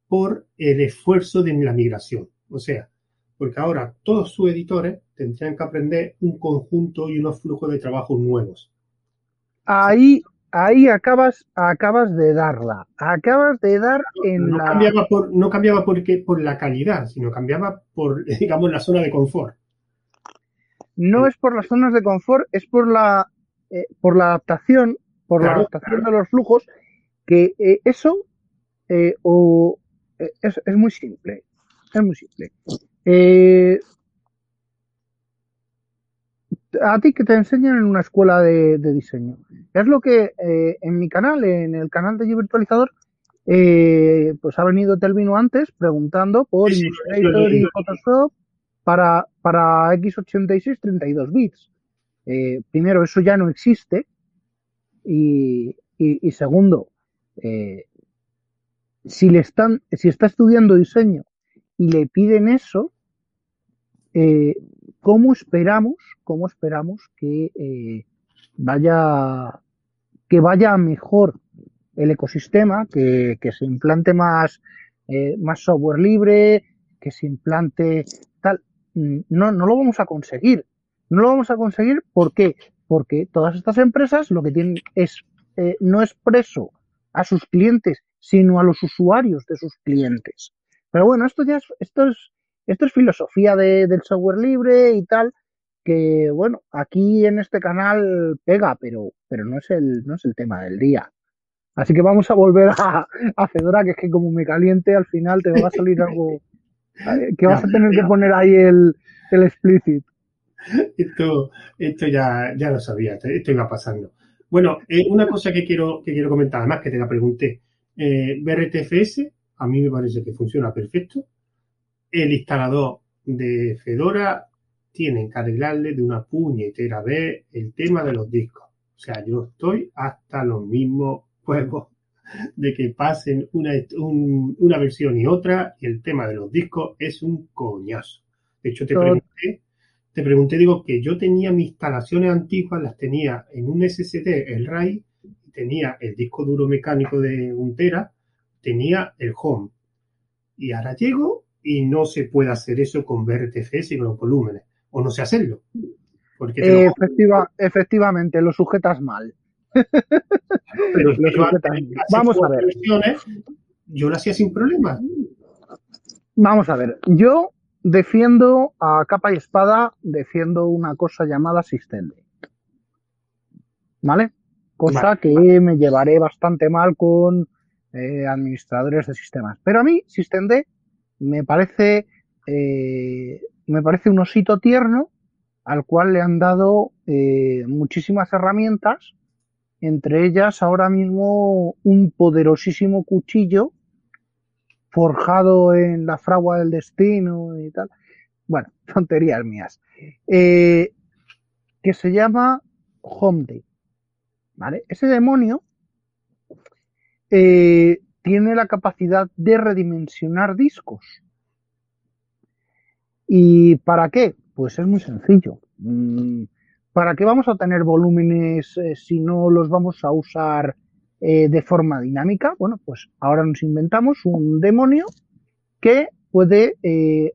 por el esfuerzo de la migración. O sea, porque ahora todos sus editores tendrían que aprender un conjunto y unos flujos de trabajo nuevos. Ahí ahí acabas, acabas de darla. Acabas de dar en no la. Cambiaba por, no cambiaba porque, por la calidad, sino cambiaba por, digamos, la zona de confort. No es por las zonas de confort, es por la, eh, por la adaptación, por la adaptación de los flujos, que eh, eso eh, o, es, es, muy simple. Es muy simple. a ti que te enseñan en una escuela de, diseño. Es lo que eh, en mi canal, en el canal de Yo Virtualizador, eh, pues ha venido Telvino antes preguntando por Illustrator y Photoshop para, para x86 32 bits. Eh, primero, eso ya no existe. Y, y, segundo, si le están, si está estudiando diseño y le piden eso, ¿cómo esperamos, cómo esperamos que eh, vaya que vaya mejor el ecosistema, que, se implante más, eh, más software libre, que se implante tal. Mm, no, no lo vamos a conseguir. No lo vamos a conseguir, ¿por qué? Porque todas estas empresas lo que tienen es eh, no expreso a sus clientes, sino a los usuarios de sus clientes. Pero bueno, esto ya es, esto es esto es filosofía de, del software libre y tal, que bueno, aquí en este canal pega, pero, pero no, es el, no es el tema del día. Así que vamos a volver a, a Fedora, que es que como me caliente, al final te va a salir algo que vas a tener que poner ahí el, el explicit. Esto, esto ya, ya lo sabía, esto iba pasando. Bueno, eh, una cosa que quiero, que quiero comentar, además que te la pregunté, eh, BRTFS, a mí me parece que funciona perfecto el instalador de Fedora tiene que arreglarle de una puñetera vez el tema de los discos. O sea, yo estoy hasta los mismos juegos de que pasen una, una versión y otra y el tema de los discos es un coñazo. De hecho, te pregunté, te pregunté, digo, que yo tenía mis instalaciones antiguas, las tenía en un SSD, el RAID, tenía el disco duro mecánico de un tera, tenía el home. Y ahora llego y no se puede hacer eso con BRTFS y con los volúmenes, o no sé hacerlo. Porque efectivamente, lo sujetas mal. Pero Vamos a ver. Yo lo hacía sin problemas. Vamos a ver. Yo defiendo a capa y espada, defiendo una cosa llamada Systemd. ¿Vale? Cosa que me llevaré bastante mal con eh, administradores de sistemas. Pero a mí, SystemD me parece, eh, me parece un osito tierno al cual le han dado eh, muchísimas herramientas, entre ellas ahora mismo un poderosísimo cuchillo forjado en la fragua del destino y tal. Bueno, tonterías mías. Eh, que se llama Homday. ¿Vale? Ese demonio eh, tiene la capacidad de redimensionar discos. ¿Y para qué? Pues es muy sencillo. Mm, ¿Para qué vamos a tener volúmenes eh, si no los vamos a usar eh, de forma dinámica? Bueno, pues ahora nos inventamos un demonio que puede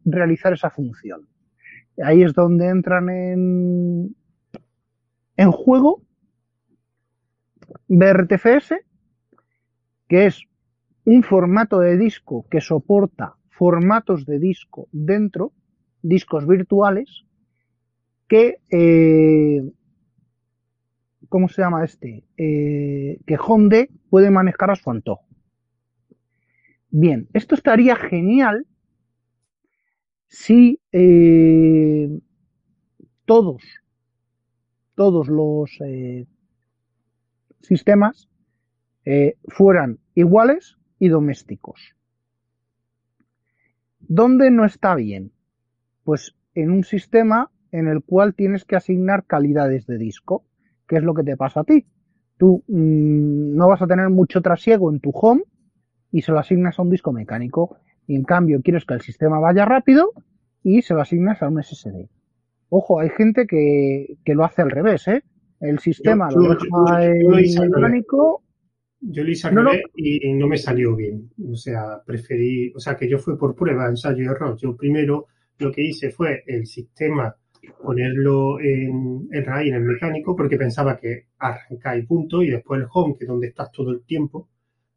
realizar esa función. Ahí es donde entran en, en juego BRTFS, que es un formato de disco que soporta formatos de disco dentro, discos virtuales, que, eh, ¿cómo se llama este? Eh, que Honda puede manejar a su antojo. Bien, esto estaría genial si eh, todos, todos los sistemas eh, fueran iguales y domésticos. ¿Dónde no está bien? Pues en un sistema en el cual tienes que asignar calidades de disco, que es lo que te pasa a ti. Tú mmm, no vas a tener mucho trasiego en tu home y se lo asignas a un disco mecánico. Y en cambio quieres que el sistema vaya rápido y se lo asignas a un SSD. Ojo, hay gente que, que lo hace al revés, ¿eh? El sistema Yo- lo deja en mecánico. Yo lo hice No, no. y no me salió bien. O sea, preferí, o sea, que yo fue por prueba, ensayo y error. Yo primero lo que hice fue el sistema ponerlo en, en RAI, en el mecánico, porque pensaba que arranca y punto, y después el home, que es donde estás todo el tiempo.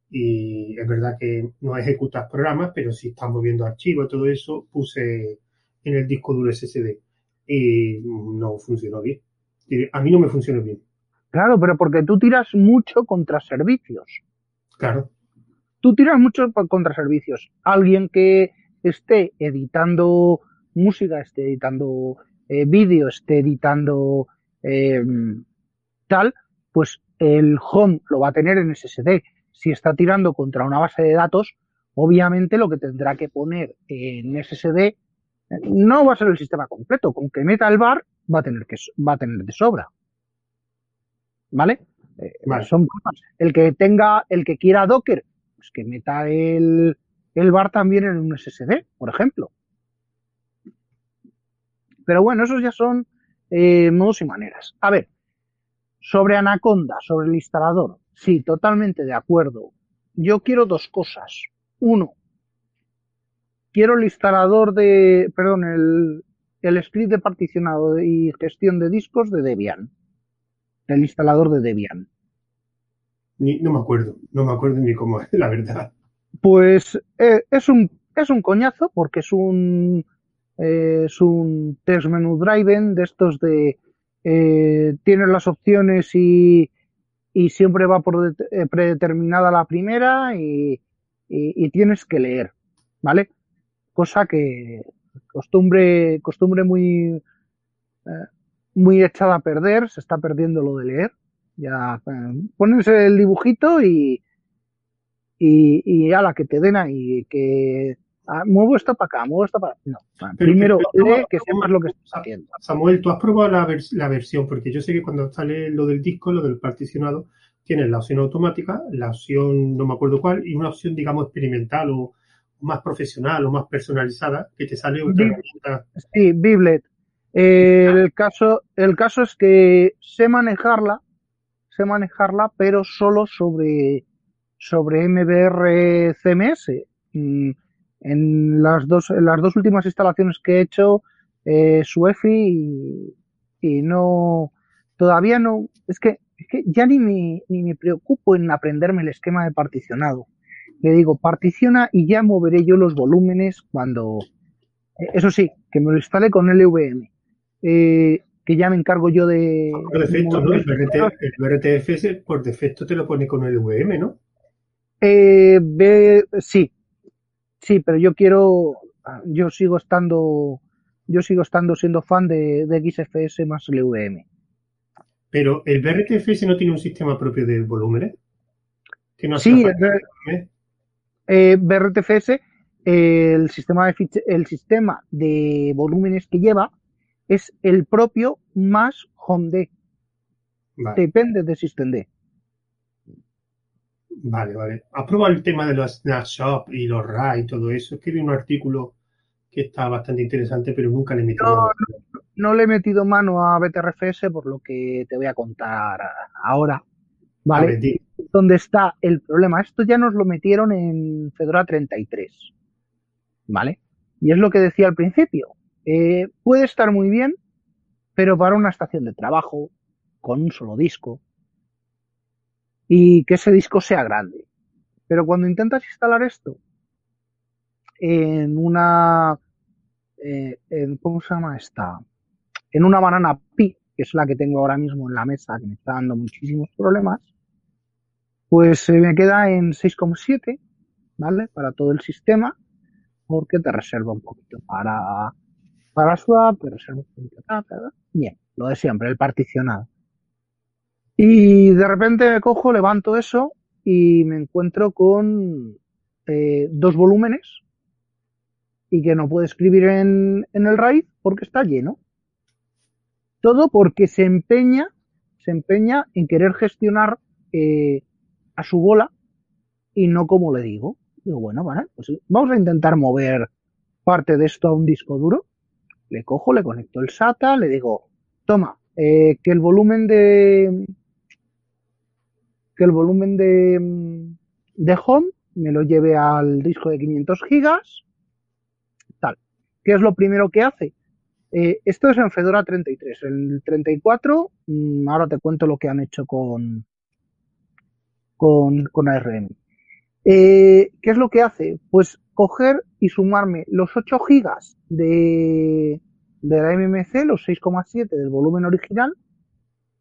Y es verdad que no ejecutas programas, pero si estás moviendo archivos y todo eso, puse en el disco duro SSD. Y no funcionó bien. A mí no me funcionó bien. Claro, pero porque tú tiras mucho contra servicios. Claro. Tú tiras mucho contra servicios. Alguien que esté editando música, esté editando eh, vídeo, esté editando eh, tal, pues el home lo va a tener en SSD. Si está tirando contra una base de datos, obviamente lo que tendrá que poner en SSD eh, no va a ser el sistema completo. Con que meta el bar va a tener que va a tener de sobra. ¿Vale? Eh, Vale. Son cosas. El que tenga, el que quiera Docker, pues que meta el, el bar también en un SSD, por ejemplo. Pero bueno, esos ya son eh, modos y maneras. A ver, sobre Anaconda, sobre el instalador, sí, totalmente de acuerdo. Yo quiero dos cosas. Uno, quiero el instalador de, perdón, el, el script de particionado y gestión de discos de Debian. El instalador de Debian. Ni- no me acuerdo, no me acuerdo ni cómo es, la verdad. Pues eh, es un es un coñazo porque es un eh, es un test menu driven de estos de eh, tienes las opciones y, y siempre va por eh, predeterminada la primera y, y- y tienes que leer, ¿vale? Cosa que costumbre costumbre muy eh, muy echada a perder, se está perdiendo lo de leer. Ya eh, pones el dibujito y y, y a la que te den ahí, que ah, muevo esto para acá, muevo esto para No, Pero- primero pero- lee que sepas lo que estás haciendo. Samuel, ¿tú has probado la, vers- la versión? Porque yo sé que cuando sale lo del disco, lo del particionado, tienes la opción automática, la opción no me acuerdo cuál, y una opción, digamos, experimental o más profesional o más personalizada, que te sale otra herramienta. Sí, Biblet. El caso, el caso es que sé manejarla, sé manejarla, pero solo sobre, sobre MBR CMS. Mm, En las dos, en las dos últimas instalaciones que he hecho, eh, Suefi y, y no, todavía no, es que, es que ya ni me, ni me preocupo en aprenderme el esquema de particionado. Le digo, particiona y ya moveré yo los volúmenes cuando, eh, eso sí, que me lo instale con LVM. Eh, que ya me encargo yo de. Por defecto, ¿no? El, BRT, el BRTFS por defecto te lo pone con el VM, ¿no? Eh, ve, sí, sí, pero yo quiero, yo sigo estando, yo sigo estando siendo fan de, de XFS más LVM. Pero el BRTFS no tiene un sistema propio de volúmenes. Que no sí, el, eh, BRTFS, eh, el, sistema de el sistema de volúmenes que lleva es el propio más HomeD. Depende de SystemD. Vale, vale. ¿Has probado el tema de los snapshots y los RAI y todo eso? Escribí un artículo que está bastante interesante, pero nunca le he metido mano. No, le he metido mano a BTRFS por lo que te voy a contar ahora. ¿Vale? ¿Dónde está el problema? Esto ya nos lo metieron en Fedora 33. ¿Vale? Y es lo que decía al principio. Eh, puede estar muy bien, pero para una estación de trabajo, con un solo disco, y que ese disco sea grande. Pero cuando intentas instalar esto en una, eh, en, ¿cómo se llama esta? En una banana Pi, que es la que tengo ahora mismo en la mesa, que me está dando muchísimos problemas, pues se me queda en 6,7, ¿vale? Para todo el sistema, porque te reserva un poquito para, para swap, te reserva un poquito para, bien, lo de siempre, el particionado. Y de repente me cojo, levanto eso y me encuentro con eh, dos volúmenes y que no puedo escribir en, en el RAID porque está lleno. Todo porque se empeña, se empeña en querer gestionar eh, a su bola y no como le digo. Digo, bueno, vale, pues vamos a intentar mover parte de esto a un disco duro. Le cojo, le conecto el SATA, le digo, toma, eh, que el volumen de, que el volumen de, de home me lo lleve al disco de 500 gigas, tal. ¿Qué es lo primero que hace? Eh, esto es en Fedora 33. El 34, mm, ahora te cuento lo que han hecho con, con, con ARM. Eh, ¿Qué es lo que hace? Pues coger y sumarme los 8 gigas de, de la MMC, los 6,7 del volumen original,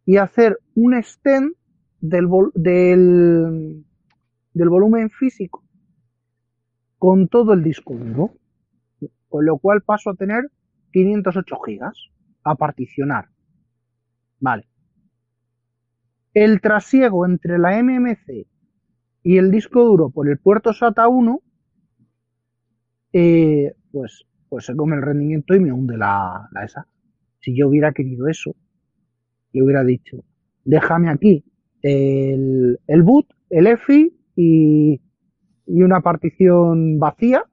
y hacer un extend del, del, del volumen físico con todo el disco duro, con lo cual paso a tener 508 gigas a particionar. Vale. El trasiego entre la MMC y el disco duro por el puerto SATA 1, eh, pues, pues se come el rendimiento y me hunde la, la esa. Si yo hubiera querido eso, yo hubiera dicho, déjame aquí el, el boot, el EFI y, y una partición vacía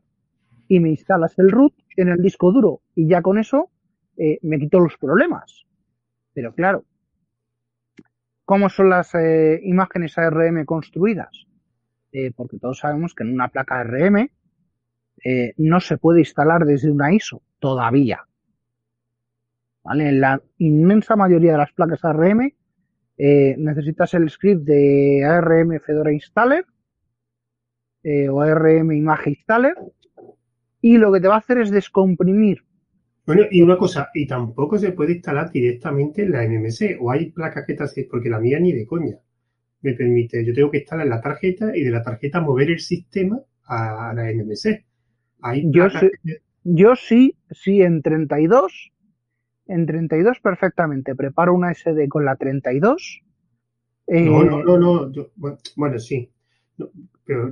y me instalas el root en el disco duro y ya con eso eh, me quito los problemas. Pero claro, ¿cómo son las eh, imágenes ARM construidas? Eh, porque todos sabemos que en una placa ARM eh, no se puede instalar desde una ISO todavía. ¿Vale? En la inmensa mayoría de las placas ARM necesitas el script de ARM Fedora Installer o ARM Image Installer y lo que te va a hacer es descomprimir. Bueno, y una cosa, y tampoco se puede instalar directamente en la MMC, o hay placas que te hacen, porque la mía ni de coña me permite, yo tengo que instalar la tarjeta y de la tarjeta mover el sistema a la MMC. yo, yo sí, sí en 32 en 32 perfectamente. Preparo una SD con la 32. Eh, no, no, no, no. bueno, sí.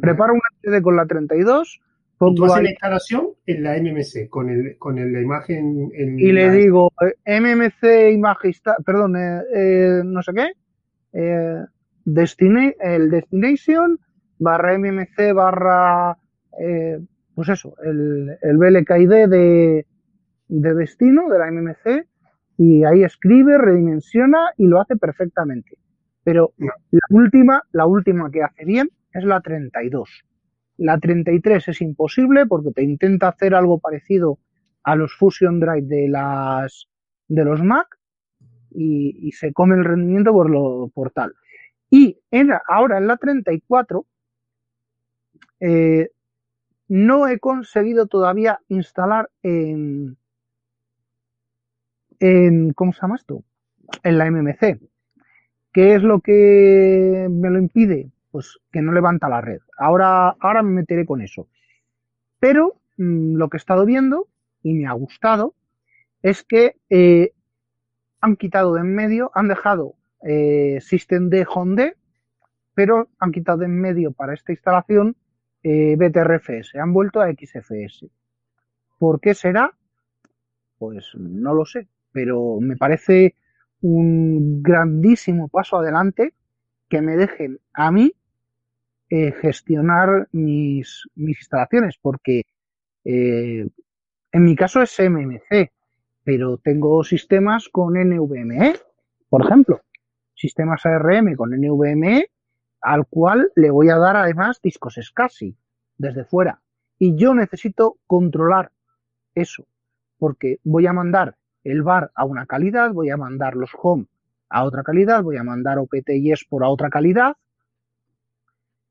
preparo una SD con la 32. Tú haces la instalación en la MMC con, el, con la imagen. y le digo eh, MMC imagen, perdón, eh, no sé qué. el destination barra MMC barra. pues eso, el, el BLKID de, de destino de la MMC y ahí escribe, redimensiona y lo hace perfectamente. Pero la última, la última que hace bien es la 32. La 33 es imposible porque te intenta hacer algo parecido a los Fusion Drive de las de los Mac y, se come el rendimiento por lo por tal. Y en, ahora en la 34 eh, no he conseguido todavía instalar en, en, ¿cómo se En la MMC. ¿Qué es lo que me lo impide? Pues que no levanta la red. Ahora, ahora me meteré con eso. Pero mm, lo que he estado viendo y me ha gustado es que eh, han quitado de en medio, han dejado eh, System Home pero han quitado de en medio para esta instalación eh, BTRFS, han vuelto a XFS. ¿Por qué será? Pues no lo sé, pero me parece un grandísimo paso adelante que me dejen a mí eh, gestionar mis, mis, instalaciones, porque eh, en mi caso es MMC, pero tengo sistemas con NVMe, por ejemplo, sistemas ARM con NVMe, al cual le voy a dar además discos SCSI desde fuera. Y yo necesito controlar eso, porque voy a mandar el bar a una calidad, voy a mandar los home a otra calidad, voy a mandar OPT y por a otra calidad.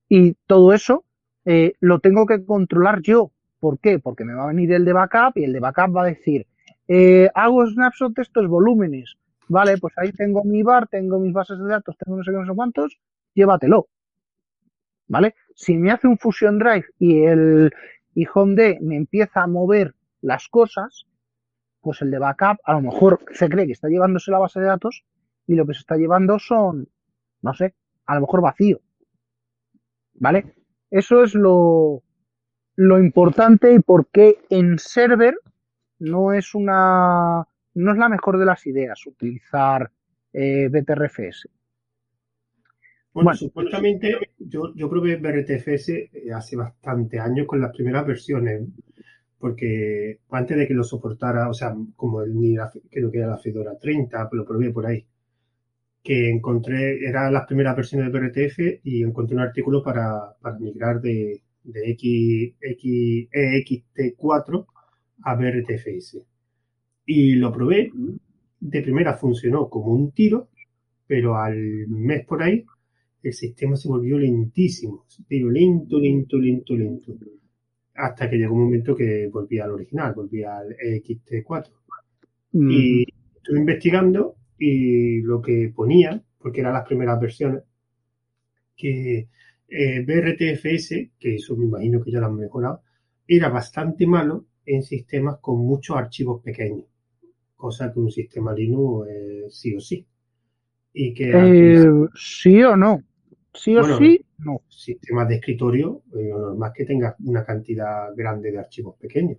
Y todo eso eh, lo tengo que controlar yo. ¿Por qué? Porque me va a venir el de backup y el de backup va a decir, eh, hago snapshot de estos volúmenes. Vale, pues ahí tengo mi bar, tengo mis bases de datos, tengo no sé qué, no sé cuántos, llévatelo. ¿Vale? Si me hace un Fusion Drive y el y HomeD me empieza a mover las cosas, pues el de backup a lo mejor se cree que está llevándose la base de datos y lo que se está llevando son, no sé, a lo mejor vacío. ¿Vale? Eso es lo, lo importante y por qué en server no es una, no es la mejor de las ideas utilizar eh, BTRFS. Bueno, supuestamente yo, yo probé BTRFS eh, hace bastante años con las primeras versiones porque antes de que lo soportara, o sea, como el ni creo que era la Fedora 30, lo probé por ahí, que encontré, eran las primeras versiones de BRTF y encontré un artículo para, para migrar de, de X, X, EXT4 a BRTFS. Y lo probé, de primera funcionó como un tiro, pero al mes por ahí el sistema se volvió lentísimo, pero lento, lento, lento, lento hasta que llegó un momento que volví al original, volví al XT4. Y estuve investigando y lo que ponía, porque eran las primeras versiones, que eh, BRTFS, que eso me imagino que ya lo han mejorado, era bastante malo en sistemas con muchos archivos pequeños, cosa que un sistema Linux sí o sí. Y que eh, sí o no. Sí o sí, no. Sistemas de escritorio, eh, lo normal es que tengas una cantidad grande de archivos pequeños.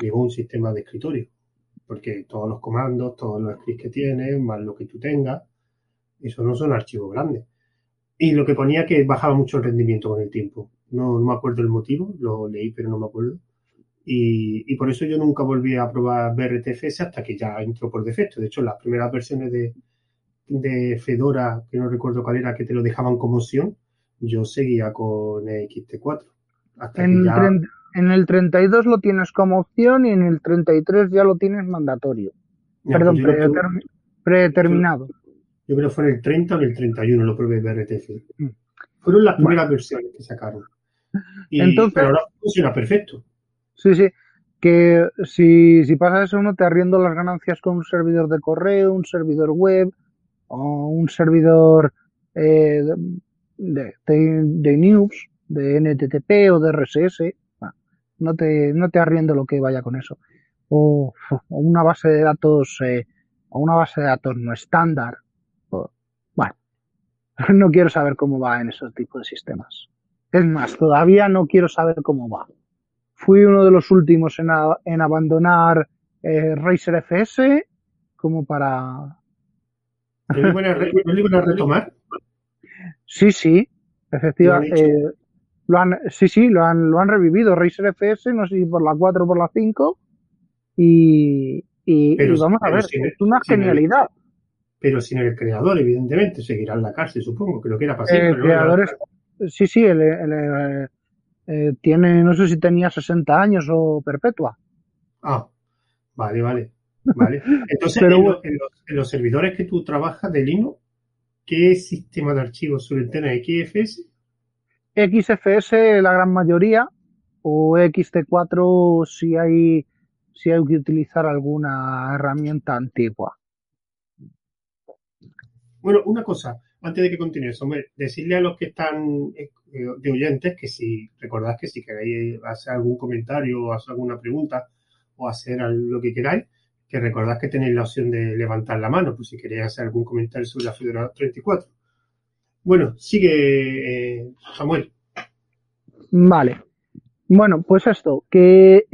Digo un sistema de escritorio, porque todos los comandos, todos los scripts que tienes, más lo que tú tengas, eso no son archivos grandes. Y lo que ponía que bajaba mucho el rendimiento con el tiempo. No, me acuerdo el motivo, lo leí, pero no me acuerdo. Y, y, por eso yo nunca volví a probar BRTFS hasta que ya entró por defecto. De hecho, las primeras versiones de, de Fedora, que no recuerdo cuál era, que te lo dejaban como opción, yo seguía con XT4. En, el 32 lo tienes como opción y en el 33 ya lo tienes mandatorio. Perdón, pues predeterminado. Yo, creo que fue en el 30 o en el 31 lo probé BRTF. Mm. Fueron las primeras versiones que sacaron. Entonces, pero ahora funciona perfecto. Sí, sí. Que si, si pasa eso, uno te arriendo las ganancias con un servidor de correo, un servidor web, o un servidor eh, de, de, news, de NTTP o de RSS, no te, no te arriendo lo que vaya con eso. O, una base de datos, eh, o una base de datos no estándar. bueno, no quiero saber cómo va en esos tipos de sistemas. Es más, todavía no quiero saber cómo va. Fui uno de los últimos en, en abandonar eh, Razer FS como para ¿No lo iban a retomar? Sí, sí, efectivamente. Eh, lo han, sí, sí, lo han, lo han revivido. Razer FS, no sé si por la 4 o por la 5. Y, y, vamos a ver, es una genialidad. pero sin el creador, evidentemente, seguirá en la cárcel, supongo, que lo que era para El creador es, sí, sí, el, eh, tiene, no sé si tenía 60 años o perpetua. Ah, vale, vale. ¿Vale? Entonces, en, los, servidores que tú trabajas de Linux, ¿qué sistema de archivos suelen tener? ¿XFS? XFS la gran mayoría, o XT4 si hay, si hay que utilizar alguna herramienta antigua. Bueno, una cosa, antes de que continúes, hombre, decirle a los que están eh, de oyentes que si recordad que si queréis hacer algún comentario o hacer alguna pregunta o hacer lo que queráis, que recordad que tenéis la opción de levantar la mano, pues si queréis hacer algún comentario sobre la Fedora 34. Bueno, sigue eh, Samuel. Vale. Bueno, pues esto, que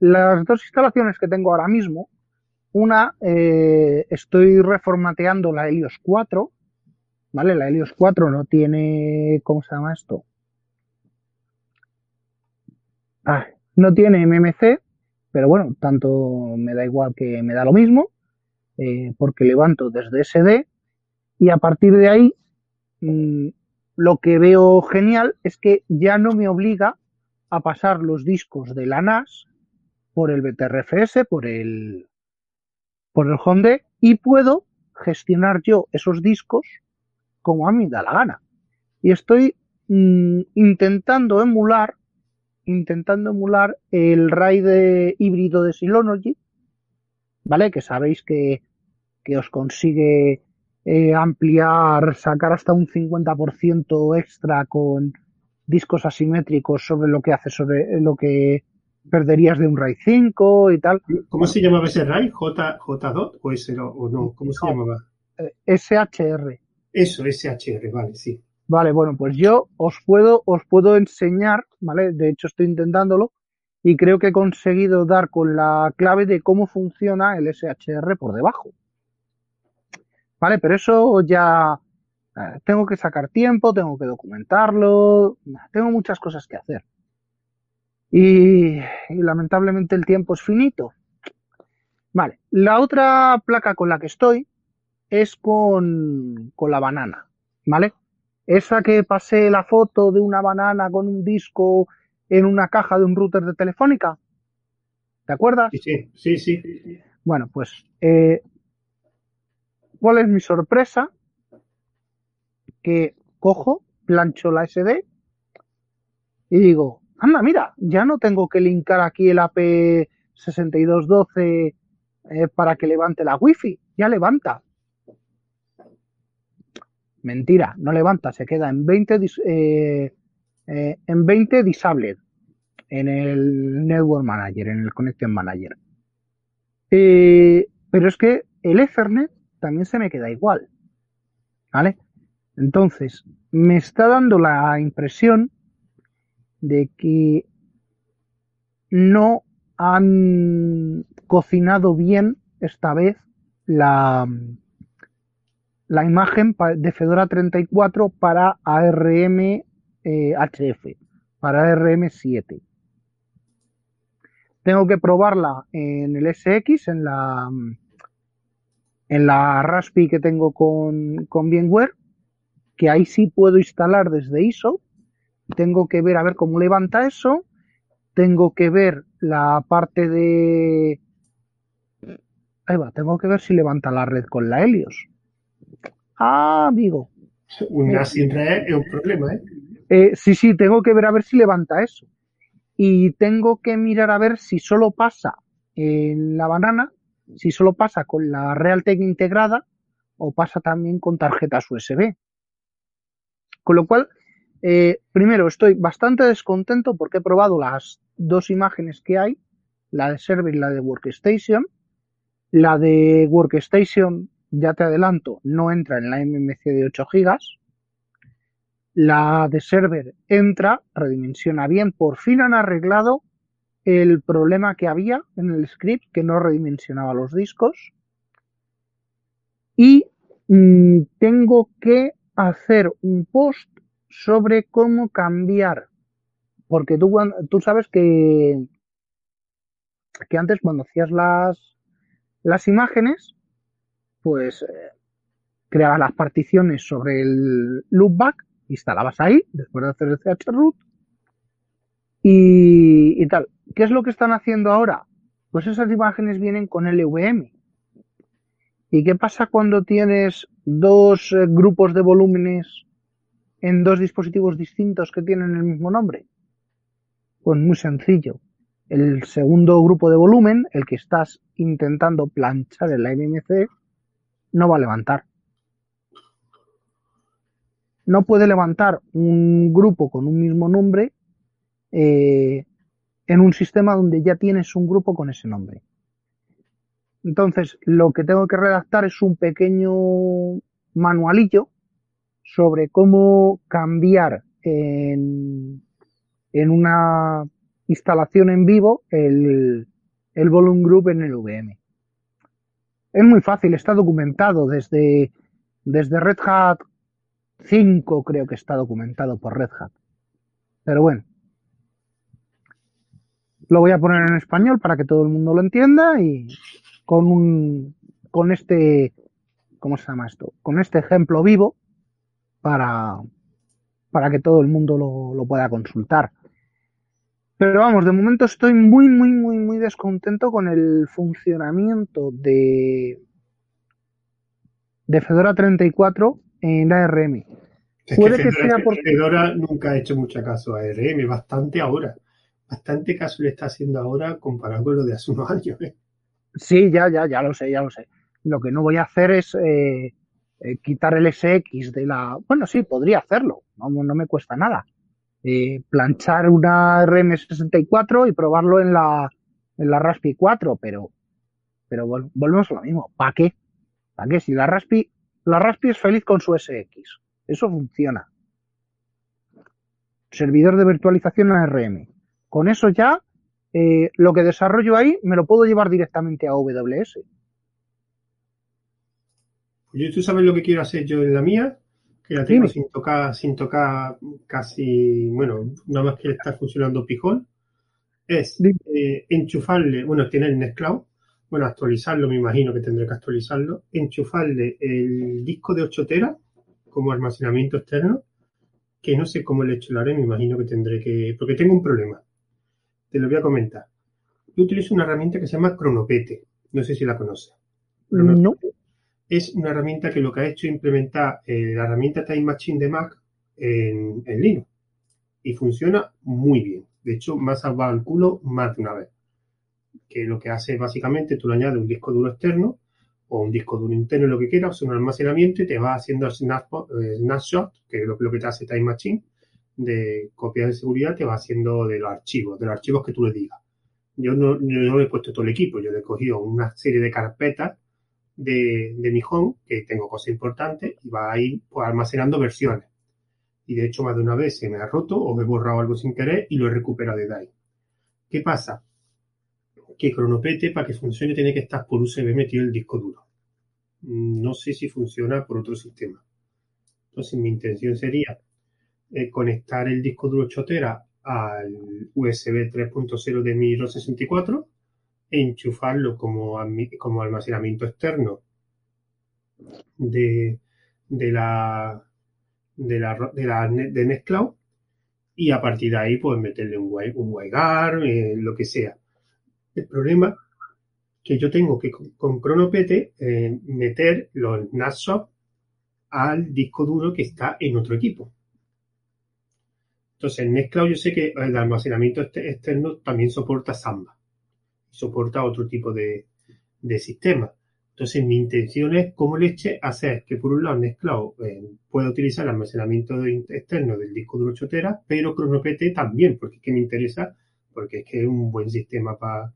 las dos instalaciones que tengo ahora mismo, una, eh, estoy reformateando la Helios 4, ¿vale? La Helios 4 no tiene, ¿cómo se llama esto? Ah, no tiene MMC, pero bueno, tanto me da igual que me da lo mismo, eh, porque levanto desde SD y a partir de ahí mm, lo que veo genial es que ya no me obliga a pasar los discos de la NAS por el BTRFS, por el, por el Honda y puedo gestionar yo esos discos como a mí da la gana. Y estoy mm, intentando emular, intentando emular el RAID híbrido de Synology, ¿vale? Que sabéis que, que os consigue eh, ampliar, sacar hasta un 50% extra con discos asimétricos sobre lo que hace, sobre lo que perderías de un RAID 5 y tal. ¿Cómo se llamaba ese RAID? ¿J, J2 o ese o no? ¿Cómo se llamaba? Eh, SHR. Eso, SHR, vale, sí. Vale, bueno, pues yo os puedo, os puedo enseñar, ¿vale? De hecho estoy intentándolo y creo que he conseguido dar con la clave de cómo funciona el SHR por debajo. ¿Vale? Pero eso ya eh, tengo que sacar tiempo, tengo que documentarlo, tengo muchas cosas que hacer. Y, lamentablemente el tiempo es finito. Vale, la otra placa con la que estoy es con, con la banana, ¿vale? Esa que pasé la foto de una banana con un disco en una caja de un router de telefónica. ¿Te acuerdas? Sí, sí, sí. Bueno, pues eh, ¿Cuál es mi sorpresa? Que cojo, plancho la SD y digo, anda, mira, ya no tengo que linkar aquí el AP6212 eh, para que levante la wifi, ya levanta. Mentira, no levanta, se queda en 20, eh, eh, en 20 disabled en el Network Manager, en el Connection Manager. pero es que el Ethernet también se me queda igual. ¿Vale? Entonces, me está dando la impresión de que no han cocinado bien esta vez la, la imagen de Fedora 34 para ARM HF, eh, para ARM 7. Tengo que probarla en el SX, en la, en la Raspi que tengo con, con VMware, que ahí sí puedo instalar desde ISO. Tengo que ver a ver cómo levanta eso. Tengo que ver la parte de... Ahí va, tengo que ver si levanta la red con la Helios. Ah, amigo. Una sin red es un problema, ¿eh? ¿eh? Sí, sí, tengo que ver a ver si levanta eso. Y tengo que mirar a ver si solo pasa en la banana si solo pasa con la Realtek integrada o pasa también con tarjetas USB. Con lo cual, eh, primero, estoy bastante descontento porque he probado las dos imágenes que hay, la de server y la de workstation. La de workstation, ya te adelanto, no entra en la MMC de 8 GB. La de server entra, redimensiona bien. Por fin han arreglado el problema que había en el script que no redimensionaba los discos. Y mm, tengo que hacer un post sobre cómo cambiar. Porque tú, tú sabes que que antes cuando hacías las las imágenes pues eh, creabas las particiones sobre el loopback instalabas ahí después de hacer el chroot y, y tal ¿Qué es lo que están haciendo ahora? Pues esas imágenes vienen con LVM. ¿Y qué pasa cuando tienes dos eh, grupos de volúmenes en dos dispositivos distintos que tienen el mismo nombre? Pues muy sencillo. El segundo grupo de volumen, el que estás intentando planchar en la MMC, no va a levantar. no puede levantar un grupo con un mismo nombre eh, en un sistema donde ya tienes un grupo con ese nombre. Entonces, lo que tengo que redactar es un pequeño manualillo sobre cómo cambiar en, en una instalación en vivo el, el volume group en el VM. Es muy fácil, está documentado desde, desde Red Hat 5 creo que está documentado por Red Hat. Pero bueno. Lo voy a poner en español para que todo el mundo lo entienda y con un con este ¿cómo se llama esto? Con este ejemplo vivo para para que todo el mundo lo, lo pueda consultar. Pero vamos, de momento estoy muy, muy, muy, muy descontento con el funcionamiento de, de Fedora 34 en ARM. Puede que, sea porque Fedora nunca ha hecho mucho caso a ARM, bastante ahora. Bastante caso le está haciendo ahora comparado con lo de hace unos años. ¿eh? Sí, ya, ya, ya lo sé, ya lo sé. Lo que no voy a hacer es eh, eh, quitar el SX de la... Bueno, sí, podría hacerlo, no, no me cuesta nada. Planchar una RM64 y probarlo en la, en la Raspi 4, pero, pero volvemos a lo mismo. ¿Para qué? ¿Para qué? Si la Raspi, la Raspi es feliz con su SX. Eso funciona. Servidor de virtualización ARM. Con eso ya, eh, lo que desarrollo ahí me lo puedo llevar directamente a AWS. Pues ¿Tú sabes lo que quiero hacer yo en la mía? Que la tengo sin tocar, sin tocar casi, bueno, nada más que está funcionando Pijol. Es eh, enchufarle, bueno, tiene el Nextcloud, bueno, actualizarlo, me imagino que tendré que actualizarlo, enchufarle el disco de 8 teras como almacenamiento externo, que no sé cómo le hecho lo haré, me imagino que tendré que, porque tengo un problema. Te lo voy a comentar. Yo utilizo una herramienta que se llama Cronopete. No sé si la conoces. No. Es una herramienta que lo que ha hecho es implementar eh, la herramienta Time Machine de Mac en, en Linux. Y funciona muy bien. De hecho, me ha salvado el culo más de una vez. Que lo que hace básicamente, tú le añades un disco duro externo o un disco duro interno, lo que quieras, un almacenamiento y te va haciendo el eh, snapshot, que es lo, que te hace Time Machine, de copias de seguridad, te va haciendo de los archivos, de los archivos que tú le digas. Yo no, he puesto todo el equipo, yo le he cogido una serie de carpetas de, de mi home, que tengo cosas importantes, y va a ir pues, almacenando versiones. Y de hecho, más de una vez se me ha roto o he borrado algo sin querer y lo he recuperado de ahí. ¿Qué pasa? que Cronopete para que funcione tiene que estar por USB metido el disco duro. No sé si funciona por otro sistema. Entonces mi intención sería eh, conectar el disco duro chotera al USB 3.0 de mi ROS 64 e enchufarlo como, como almacenamiento externo de, de la de la de la de Nextcloud y a partir de ahí pues meterle un, un eh, lo que sea. El problema que yo tengo que con, Cronopete eh, meter los NASSOP al disco duro que está en otro equipo. Entonces, en Nextcloud yo sé que el almacenamiento este, externo también soporta Samba. Soporta otro tipo de, de sistema. Entonces, mi intención es, como leche, hacer que por un lado Nextcloud eh, pueda utilizar el almacenamiento externo del disco duro 8 pero Cronopete también, porque es que me interesa, porque es que es un buen sistema para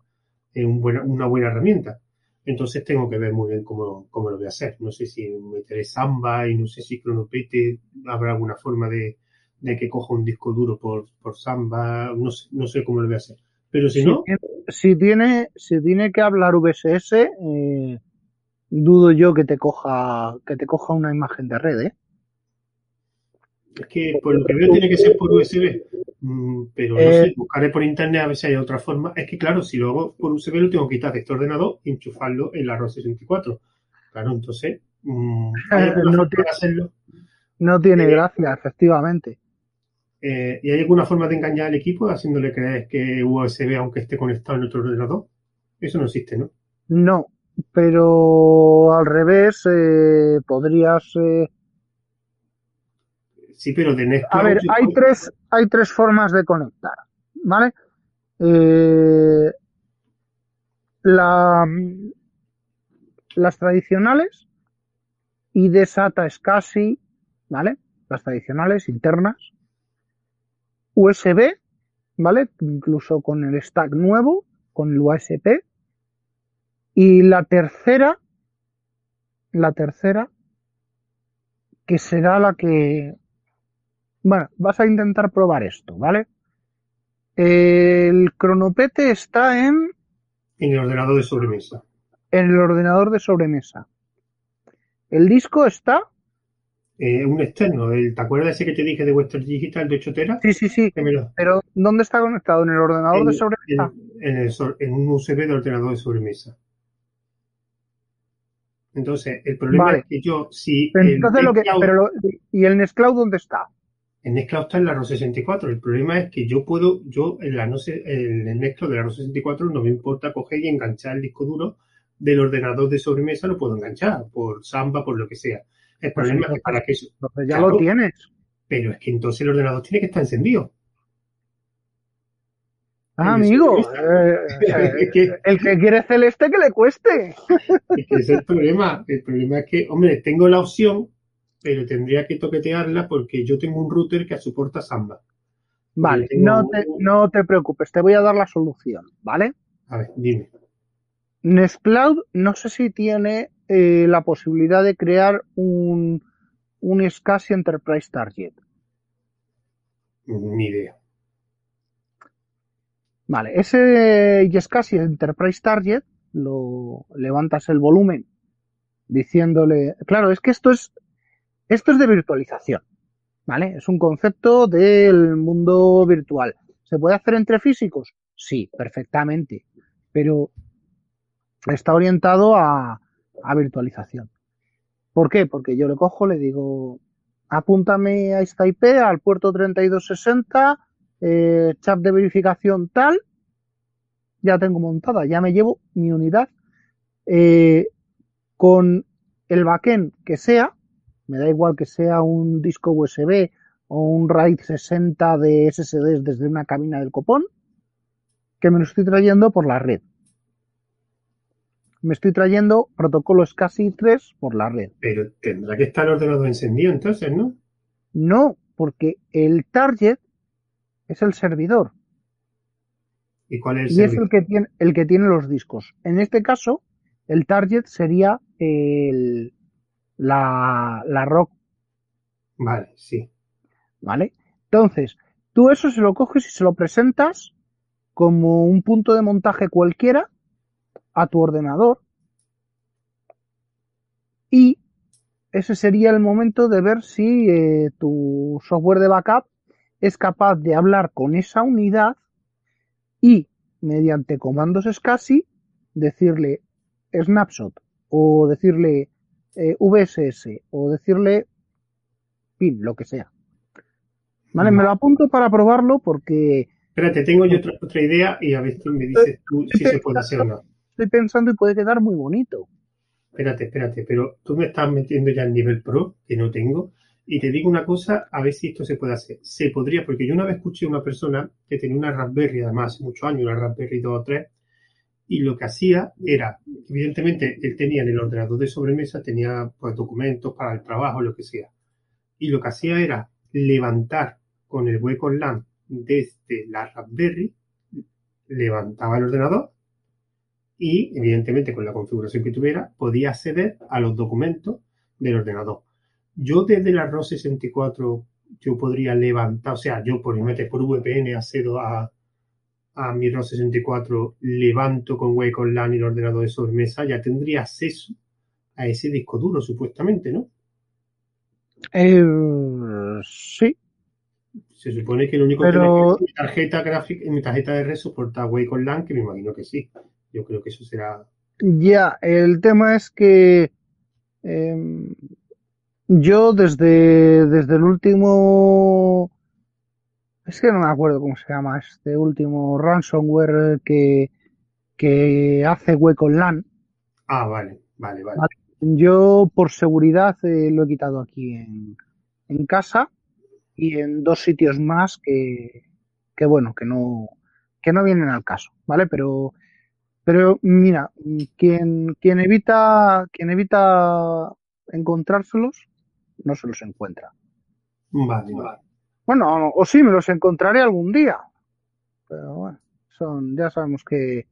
es una buena herramienta. Entonces tengo que ver muy bien cómo, lo voy a hacer. No sé si meteré Samba y no sé si Cronopete habrá alguna forma de, que coja un disco duro por, por Samba. No sé, no sé cómo lo voy a hacer. Pero si, no. Si tiene, si tiene que hablar VSS, eh, dudo yo que te coja, que te coja una imagen de red, ¿eh? Es que por lo que veo tiene que ser por USB. Mm, pero no sé, eh, buscaré por internet a ver si hay otra forma. Es que claro, si lo hago por USB lo tengo que quitar de este ordenador y enchufarlo en la ROS 64. Claro, entonces, mm, no, tiene, hacerlo? no tiene eh, gracia, efectivamente. Eh, ¿Y hay alguna forma de engañar al equipo haciéndole creer que USB aunque esté conectado en otro ordenador? Eso no existe, ¿no? No, pero al revés, podrías Sí, pero de A ver, hay tres, hay tres formas de conectar, ¿vale? Eh, la, las tradicionales, y de SATA SCSI, ¿vale? las tradicionales, internas, USB, ¿vale? Incluso con el stack nuevo, con el USP. Y la tercera, la tercera, que será la que, bueno, vas a intentar probar esto, ¿vale? El cronopete está en... En el ordenador de sobremesa. En el ordenador de sobremesa. El disco está eh, un externo. El, ¿Te acuerdas ese que te dije de Western Digital de 8 teras? Sí, sí, sí. Pero ¿dónde está conectado? ¿En el ordenador de sobremesa? En, un USB de ordenador de sobremesa. Entonces, el problema es que yo, si. Entonces lo que, pero ¿Y el Nextcloud dónde está? El Nextcloud está en la ROS 64. El problema es que yo puedo, yo en la no sé, el Nextcloud de la ROS 64 no me importa coger y enganchar el disco duro del ordenador de sobremesa, lo puedo enganchar por Samba, por lo que sea. El problema es que para que eso. ya lo tienes. Pero es que entonces el ordenador tiene que estar encendido. Ah, amigo, eh, el que quiere celeste que le cueste. Es que ese es el problema. El problema es que, hombre, tengo la opción, pero tendría que toquetearla porque yo tengo un router que soporta Samba. Vale, no te, no te preocupes, te voy a dar la solución, ¿vale? A ver, dime. Nextcloud no sé si tiene eh, la posibilidad de crear un, un SCSI Enterprise Target. Ni idea. Vale, ese SCSI Enterprise Target lo levantas el volumen diciéndole, claro, es que esto es esto es de virtualización, ¿vale? Es un concepto del mundo virtual. ¿Se puede hacer entre físicos? Sí, perfectamente, pero está orientado a, a virtualización. ¿Por qué? Porque yo le cojo, le digo, apúntame a esta IP al puerto 3260, eh, chat de verificación tal, ya tengo montada, ya me llevo mi unidad eh, con el backend que sea, me da igual que sea un disco USB o un RAID 60 de SSDs desde una cabina del copón, que me lo estoy trayendo por la red me estoy trayendo protocolos casi 3 por la red. Pero tendrá que estar el ordenador encendido entonces, ¿no? No, porque el target es el servidor. ¿Y cuál es el Y es el que, tiene, el que tiene los discos. En este caso, el target sería el, la, la ROC. Vale, sí. ¿Vale? Entonces, tú eso se lo coges y se lo presentas como un punto de montaje cualquiera a tu ordenador. Y ese sería el momento de ver si eh, tu software de backup es capaz de hablar con esa unidad y mediante comandos SCSI decirle snapshot o decirle eh, VSS o decirle pin, lo que sea. Vale, me lo apunto para probarlo porque... Espérate, tengo yo otra, otra idea y a ver me dices tú si se puede hacer o no estoy pensando y puede quedar muy bonito. Espérate, espérate, pero tú me estás metiendo ya el nivel pro, que no tengo, y te digo una cosa, a ver si esto se puede hacer. Se podría, porque yo una vez escuché a una persona que tenía una Raspberry, además hace muchos años, una Raspberry 2 o 3, y lo que hacía era, evidentemente, él tenía en el ordenador de sobremesa, tenía pues, documentos para el trabajo, lo que sea. Y lo que hacía era levantar con el hueco LAN desde la Raspberry, levantaba el ordenador, y evidentemente con la configuración que tuviera podía acceder a los documentos del ordenador. Yo desde la ROS 64 yo podría levantar, o sea, yo por por VPN accedo a, a mi ROS 64, levanto con Wake Online el ordenador de sobremesa, ya tendría acceso a ese disco duro, supuestamente, ¿no? Eh, sí. Se supone que lo único que tiene que mi tarjeta gráfica, mi tarjeta de red soporta Wake Online, que me imagino que sí. Yo creo que eso será. Ya, el tema es que em, yo desde, desde el último. Es que no me acuerdo cómo se llama este último ransomware que, que hace hueco en LAN. Ah, vale, vale, vale. Yo por seguridad eh, lo he quitado aquí en, en casa y en dos sitios más que, que bueno, que no, que no vienen al caso, ¿vale? Pero pero mira, quien, quien evita, quien evita encontrárselos, no se los encuentra. Vale, vale. Bueno, o sí, me los encontraré algún día. Pero bueno, son, ya sabemos que.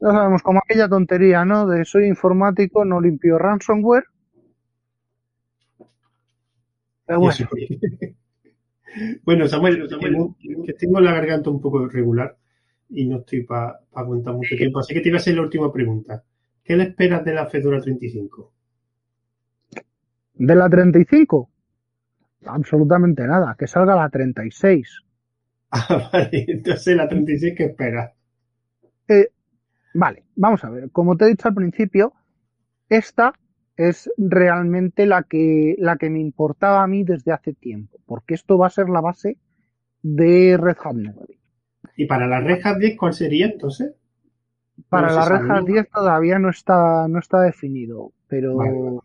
Ya sabemos, como aquella tontería, ¿no? De soy informático, no limpio ransomware. Pero bueno. bueno, Samuel, Samuel, que tengo la garganta un poco irregular y no estoy para aguantar mucho tiempo. Así que te iba a hacer la última pregunta. ¿Qué le esperas de la Fedora 35? ¿De la 35? Absolutamente nada. Que salga la 36. Ah, vale. Entonces, ¿la 36 qué esperas? Eh, vale, vamos a ver. Como te he dicho al principio, esta es realmente la que, la que me importaba a mí desde hace tiempo. Porque esto va a ser la base de Red Hat 9. ¿Y para la Red Hat 10 cuál sería entonces? Para la Red Hat 10 todavía no está, no está definido, pero,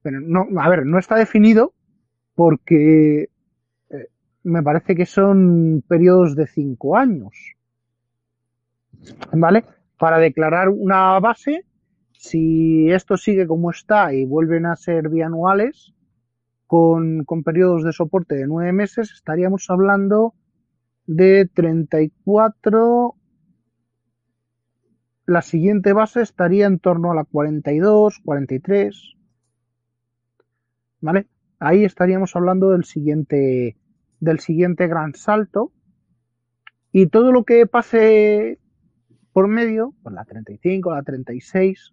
pero no, a ver, no está definido porque eh, me parece que son periodos de cinco años. ¿Vale? Para declarar una base, si esto sigue como está y vuelven a ser bianuales, con, con periodos de soporte de nueve meses, estaríamos hablando de 34. La siguiente base estaría en torno a la 42, 43. ¿Vale? ahí estaríamos hablando del siguiente, del siguiente gran salto. Y todo lo que pase por medio, pues la 35, la 36,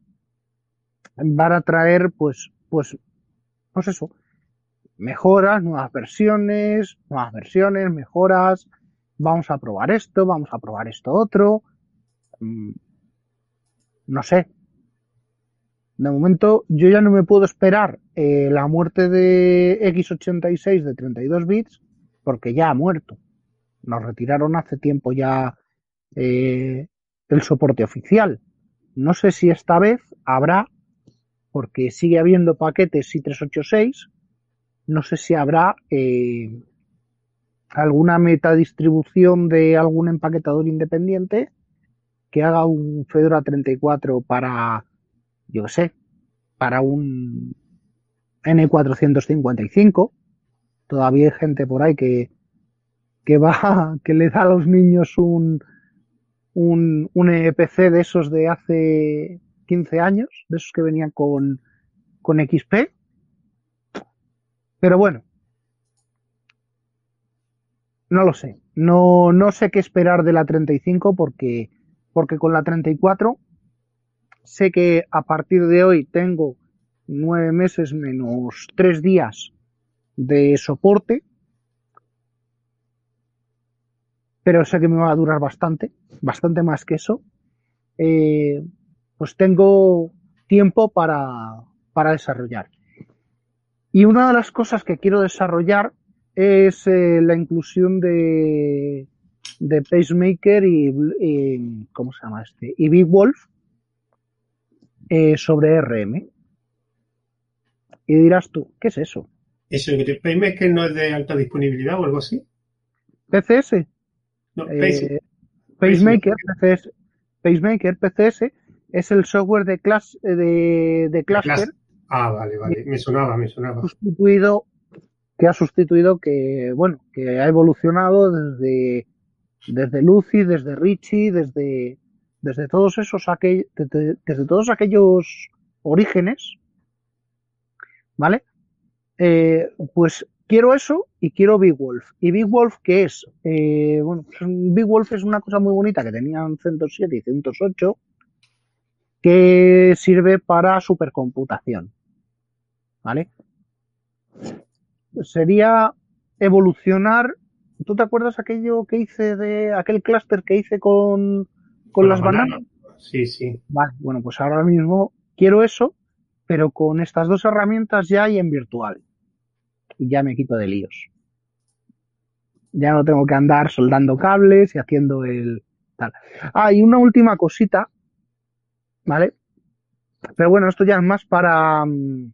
van a traer, pues, pues, pues eso, mejoras, nuevas versiones, nuevas versiones, mejoras, vamos a probar esto, vamos a probar esto otro, mm, no sé, de momento, yo ya no me puedo esperar eh, la muerte de x86 de 32 bits porque ya ha muerto. Nos retiraron hace tiempo ya eh, el soporte oficial. No sé si esta vez habrá, porque sigue habiendo paquetes i386, no sé si habrá eh, alguna metadistribución de algún empaquetador independiente que haga un Fedora 34 para yo sé, para un N455. Todavía hay gente por ahí que, que va, que le da a los niños un, un, un EPC de esos de hace 15 años, de esos que venían con, con XP. Pero bueno, no lo sé. No, no sé qué esperar de la 35 porque, porque con la 34 sé que a partir de hoy tengo nueve meses menos tres días de soporte, pero sé que me va a durar bastante, bastante más que eso. Eh, pues tengo tiempo para, para desarrollar. Y una de las cosas que quiero desarrollar es eh, la inclusión de, de Pacemaker y, y, ¿cómo se llama este? Y Big Wolf eh, sobre RM. Y dirás tú, ¿qué es eso? ¿Eso que Pacemaker no es de alta disponibilidad o algo así? PCS. No, eh, Pacemaker, PCS, Pacemaker, PCS, es el software de, class, de, de Cluster. Ah, vale, vale. Me sonaba, me sonaba. Sustituido, que ha sustituido, que, bueno, que ha evolucionado desde, desde Lucy, desde Richie, desde, desde todos esos desde, desde todos aquellos orígenes, ¿vale? Eh, pues quiero eso y quiero Big Wolf. ¿Y Big Wolf qué es? Eh, bueno, Big Wolf es una cosa muy bonita que tenían 107 y 108 que sirve para supercomputación. ¿Vale? Sería evolucionar. ¿Tú te acuerdas aquello que hice de aquel clúster que hice con con, las bananas. Sí, sí. Vale, bueno, pues ahora mismo quiero eso, pero con estas dos herramientas ya y en virtual. Y ya me quito de líos. Ya no tengo que andar soldando cables y haciendo el tal. Ah, y una última cosita, ¿vale? Pero bueno, esto ya es más para mm,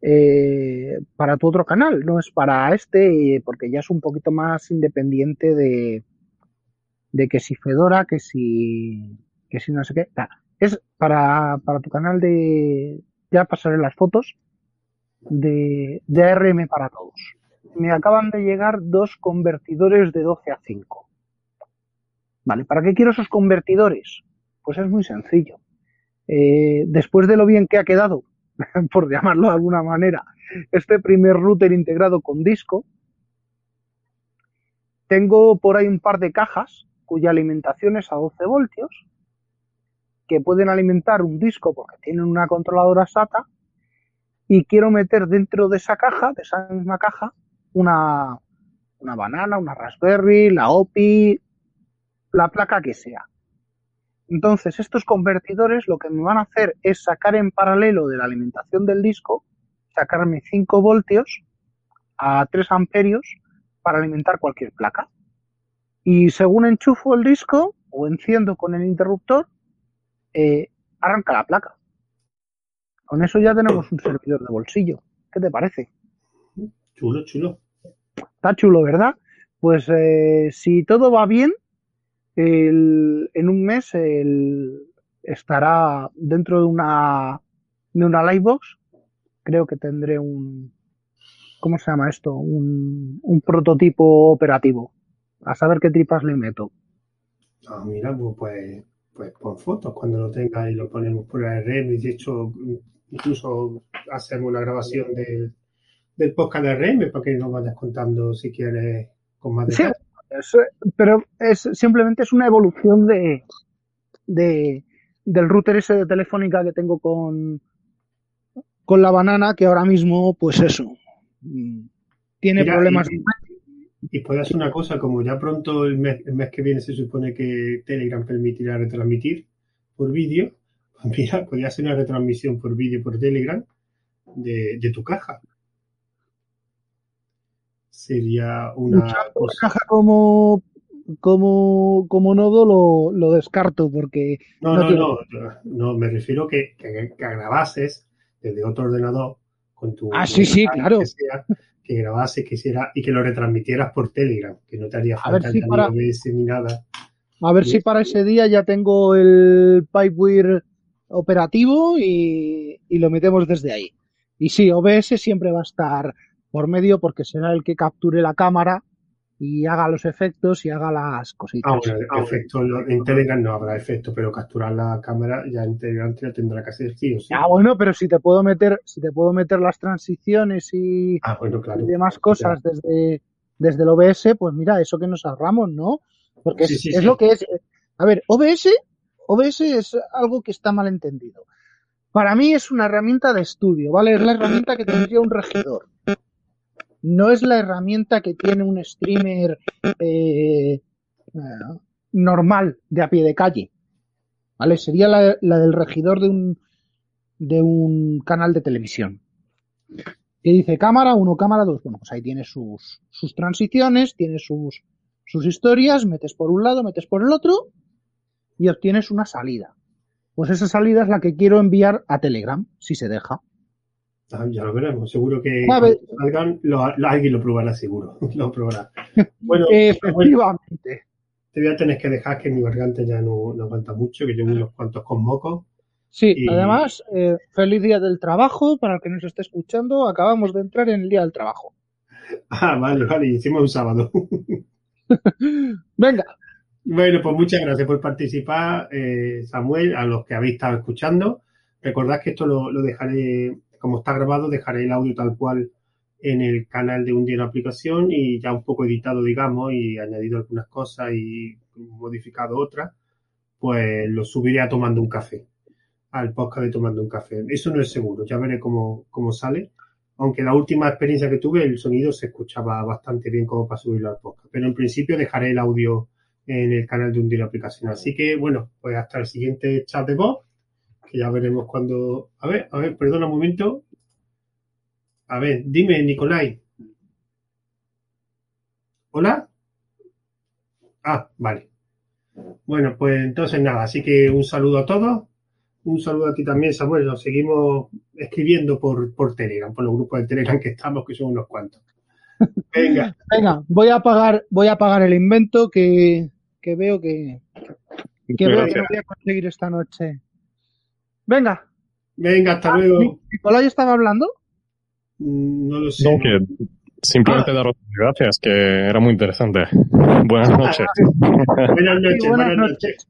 eh, para tu otro canal, no es para este, porque ya es un poquito más independiente de, de que si Fedora, que si, que si no sé qué. Es para, para tu canal de, ya pasaré las fotos de, de ARM para todos. me acaban de llegar dos convertidores de 12 a 5. Vale, ¿para qué quiero esos convertidores? Pues es muy sencillo. Eh, después de lo bien que ha quedado, por llamarlo de alguna manera, este primer router integrado con disco, tengo por ahí un par de cajas cuya alimentación es a 12 voltios, que pueden alimentar un disco porque tienen una controladora SATA, y quiero meter dentro de esa caja, de esa misma caja, una, una banana, una Raspberry, la OPI, la placa que sea. Entonces, estos convertidores lo que me van a hacer es sacar en paralelo de la alimentación del disco, sacarme 5 voltios a 3 amperios para alimentar cualquier placa. Y según enchufo el disco o enciendo con el interruptor, eh, arranca la placa. Con eso ya tenemos un servidor de bolsillo. ¿Qué te parece? Chulo, chulo. Está chulo, ¿verdad? Pues eh, si todo va bien, en un mes estará dentro de una de una Livebox. Creo que tendré un ¿cómo se llama esto? Un, un prototipo operativo. A saber qué tripas le meto. Ah, mira, pues, pues, pues pon fotos cuando lo tenga y lo ponemos por el RM. Y de hecho, incluso hacemos una grabación del, del podcast de RM para que nos vayas contando si quieres con más detalle pero es simplemente es una evolución de, de del router ese de telefónica que tengo con con la banana que ahora mismo pues eso tiene problemas. y, puede hacer una cosa como ya pronto el mes, el mes que viene se supone que Telegram permitirá retransmitir por vídeo pues mira podría hacer una retransmisión por vídeo por Telegram de, de tu caja sería una caja como como como nodo lo, lo descarto porque no no no, no, me refiero que, que, que, grabases desde otro ordenador con tu ah sí sí claro. que, sea, que grabases que hiciera, y que lo retransmitieras por Telegram que no te haría falta si para, OBS ni nada. A ver si para ese día ya tengo el Pipewire operativo y, y lo metemos desde ahí. Y sí OBS siempre va a estar por medio porque será el que capture la cámara y haga los efectos y haga las cositas. Ah, bueno, efecto, en Telegram no habrá efecto, pero capturar la cámara ya en Telegram te tendrá que hacer sí o sí. Ah, bueno, pero si te puedo meter, si te puedo meter las transiciones y, ah, bueno, claro, demás cosas desde, desde el OBS, pues mira, eso que nos ahorramos, ¿no? Porque sí, es, sí, es lo que es. A ver, OBS, OBS es algo que está mal entendido. Para mí es una herramienta de estudio, ¿vale? Es la herramienta que tendría un regidor no es la herramienta que tiene un streamer eh, normal de a pie de calle. ¿Vale? Sería la, del regidor de un, de un canal de televisión. Que dice cámara 1, cámara 2. Bueno, pues ahí tiene sus, sus transiciones, tiene sus, sus historias, metes por un lado, metes por el otro y obtienes una salida. Pues esa salida es la que quiero enviar a Telegram, si se deja. Ah, ya lo veremos, seguro que salgan, lo, alguien lo probará seguro, lo probará. Bueno, efectivamente. te voy a tener que dejar que mi garganta ya no, no aguanta mucho, que llevo unos cuantos con moco. Sí, y... además, eh, feliz día del trabajo, para el que nos esté escuchando, acabamos de entrar en el día del trabajo. Ah, vale, vale, hicimos un sábado. Venga. Bueno, pues muchas gracias por participar, eh, Samuel, a los que habéis estado escuchando. Recordad que esto lo, lo dejaré como está grabado, dejaré el audio tal cual en el canal de un día en aplicación y ya un poco editado, digamos, y añadido algunas cosas y modificado otras, pues lo subiré a tomando un café, al podcast de tomando un café. Eso no es seguro, ya veré cómo, cómo sale. Aunque la última experiencia que tuve, el sonido se escuchaba bastante bien como para subirlo al podcast. Pero en principio dejaré el audio en el canal de un día en aplicación. Así que, bueno, pues hasta el siguiente chat de voz que ya veremos cuando. A ver, a ver, perdona un momento. A ver, dime, Nicolai. ¿Hola? Ah, vale. Bueno, pues entonces nada, así que un saludo a todos. Un saludo a ti también, Samuel. Nos seguimos escribiendo por, por Telegram, por los grupos de Telegram que estamos, que son unos cuantos. Venga. Venga, voy a apagar, voy a apagar el invento que, que veo que, que veo que no voy a conseguir esta noche. Venga. Venga, hasta luego. ¿Nicolai estaba hablando? Mm, no lo sé. No, que Simplemente daros gracias, que era muy interesante. Buenas noches. buenas noches, Sí, buenas buenas noches.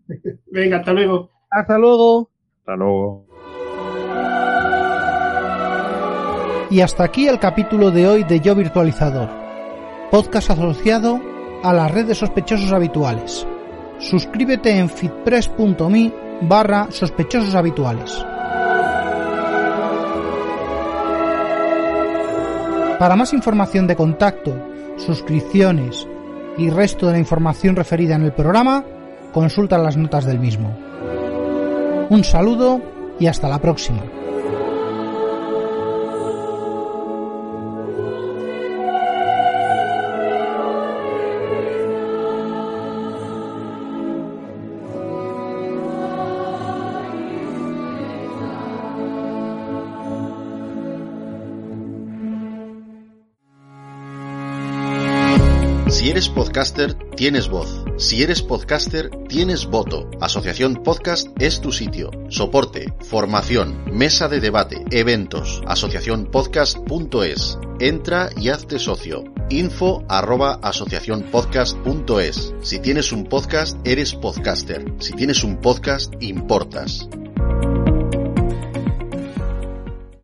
Venga, hasta luego. Hasta luego. Hasta luego. Y hasta aquí el capítulo de hoy de Yo Virtualizador, podcast asociado a la red de sospechosos habituales. Suscríbete en fitpress.me barra sospechosos habituales. Para más información de contacto, suscripciones y resto de la información referida en el programa, consulta las notas del mismo. Un saludo y hasta la próxima. Podcaster, tienes voz. Si eres podcaster, tienes voto. Asociación Podcast es tu sitio. Soporte, formación, mesa de debate, eventos. Asociacionpodcast.es. Entra y hazte socio. Info arroba asociacionpodcast.es. Si tienes un podcast, eres podcaster. Si tienes un podcast, importas.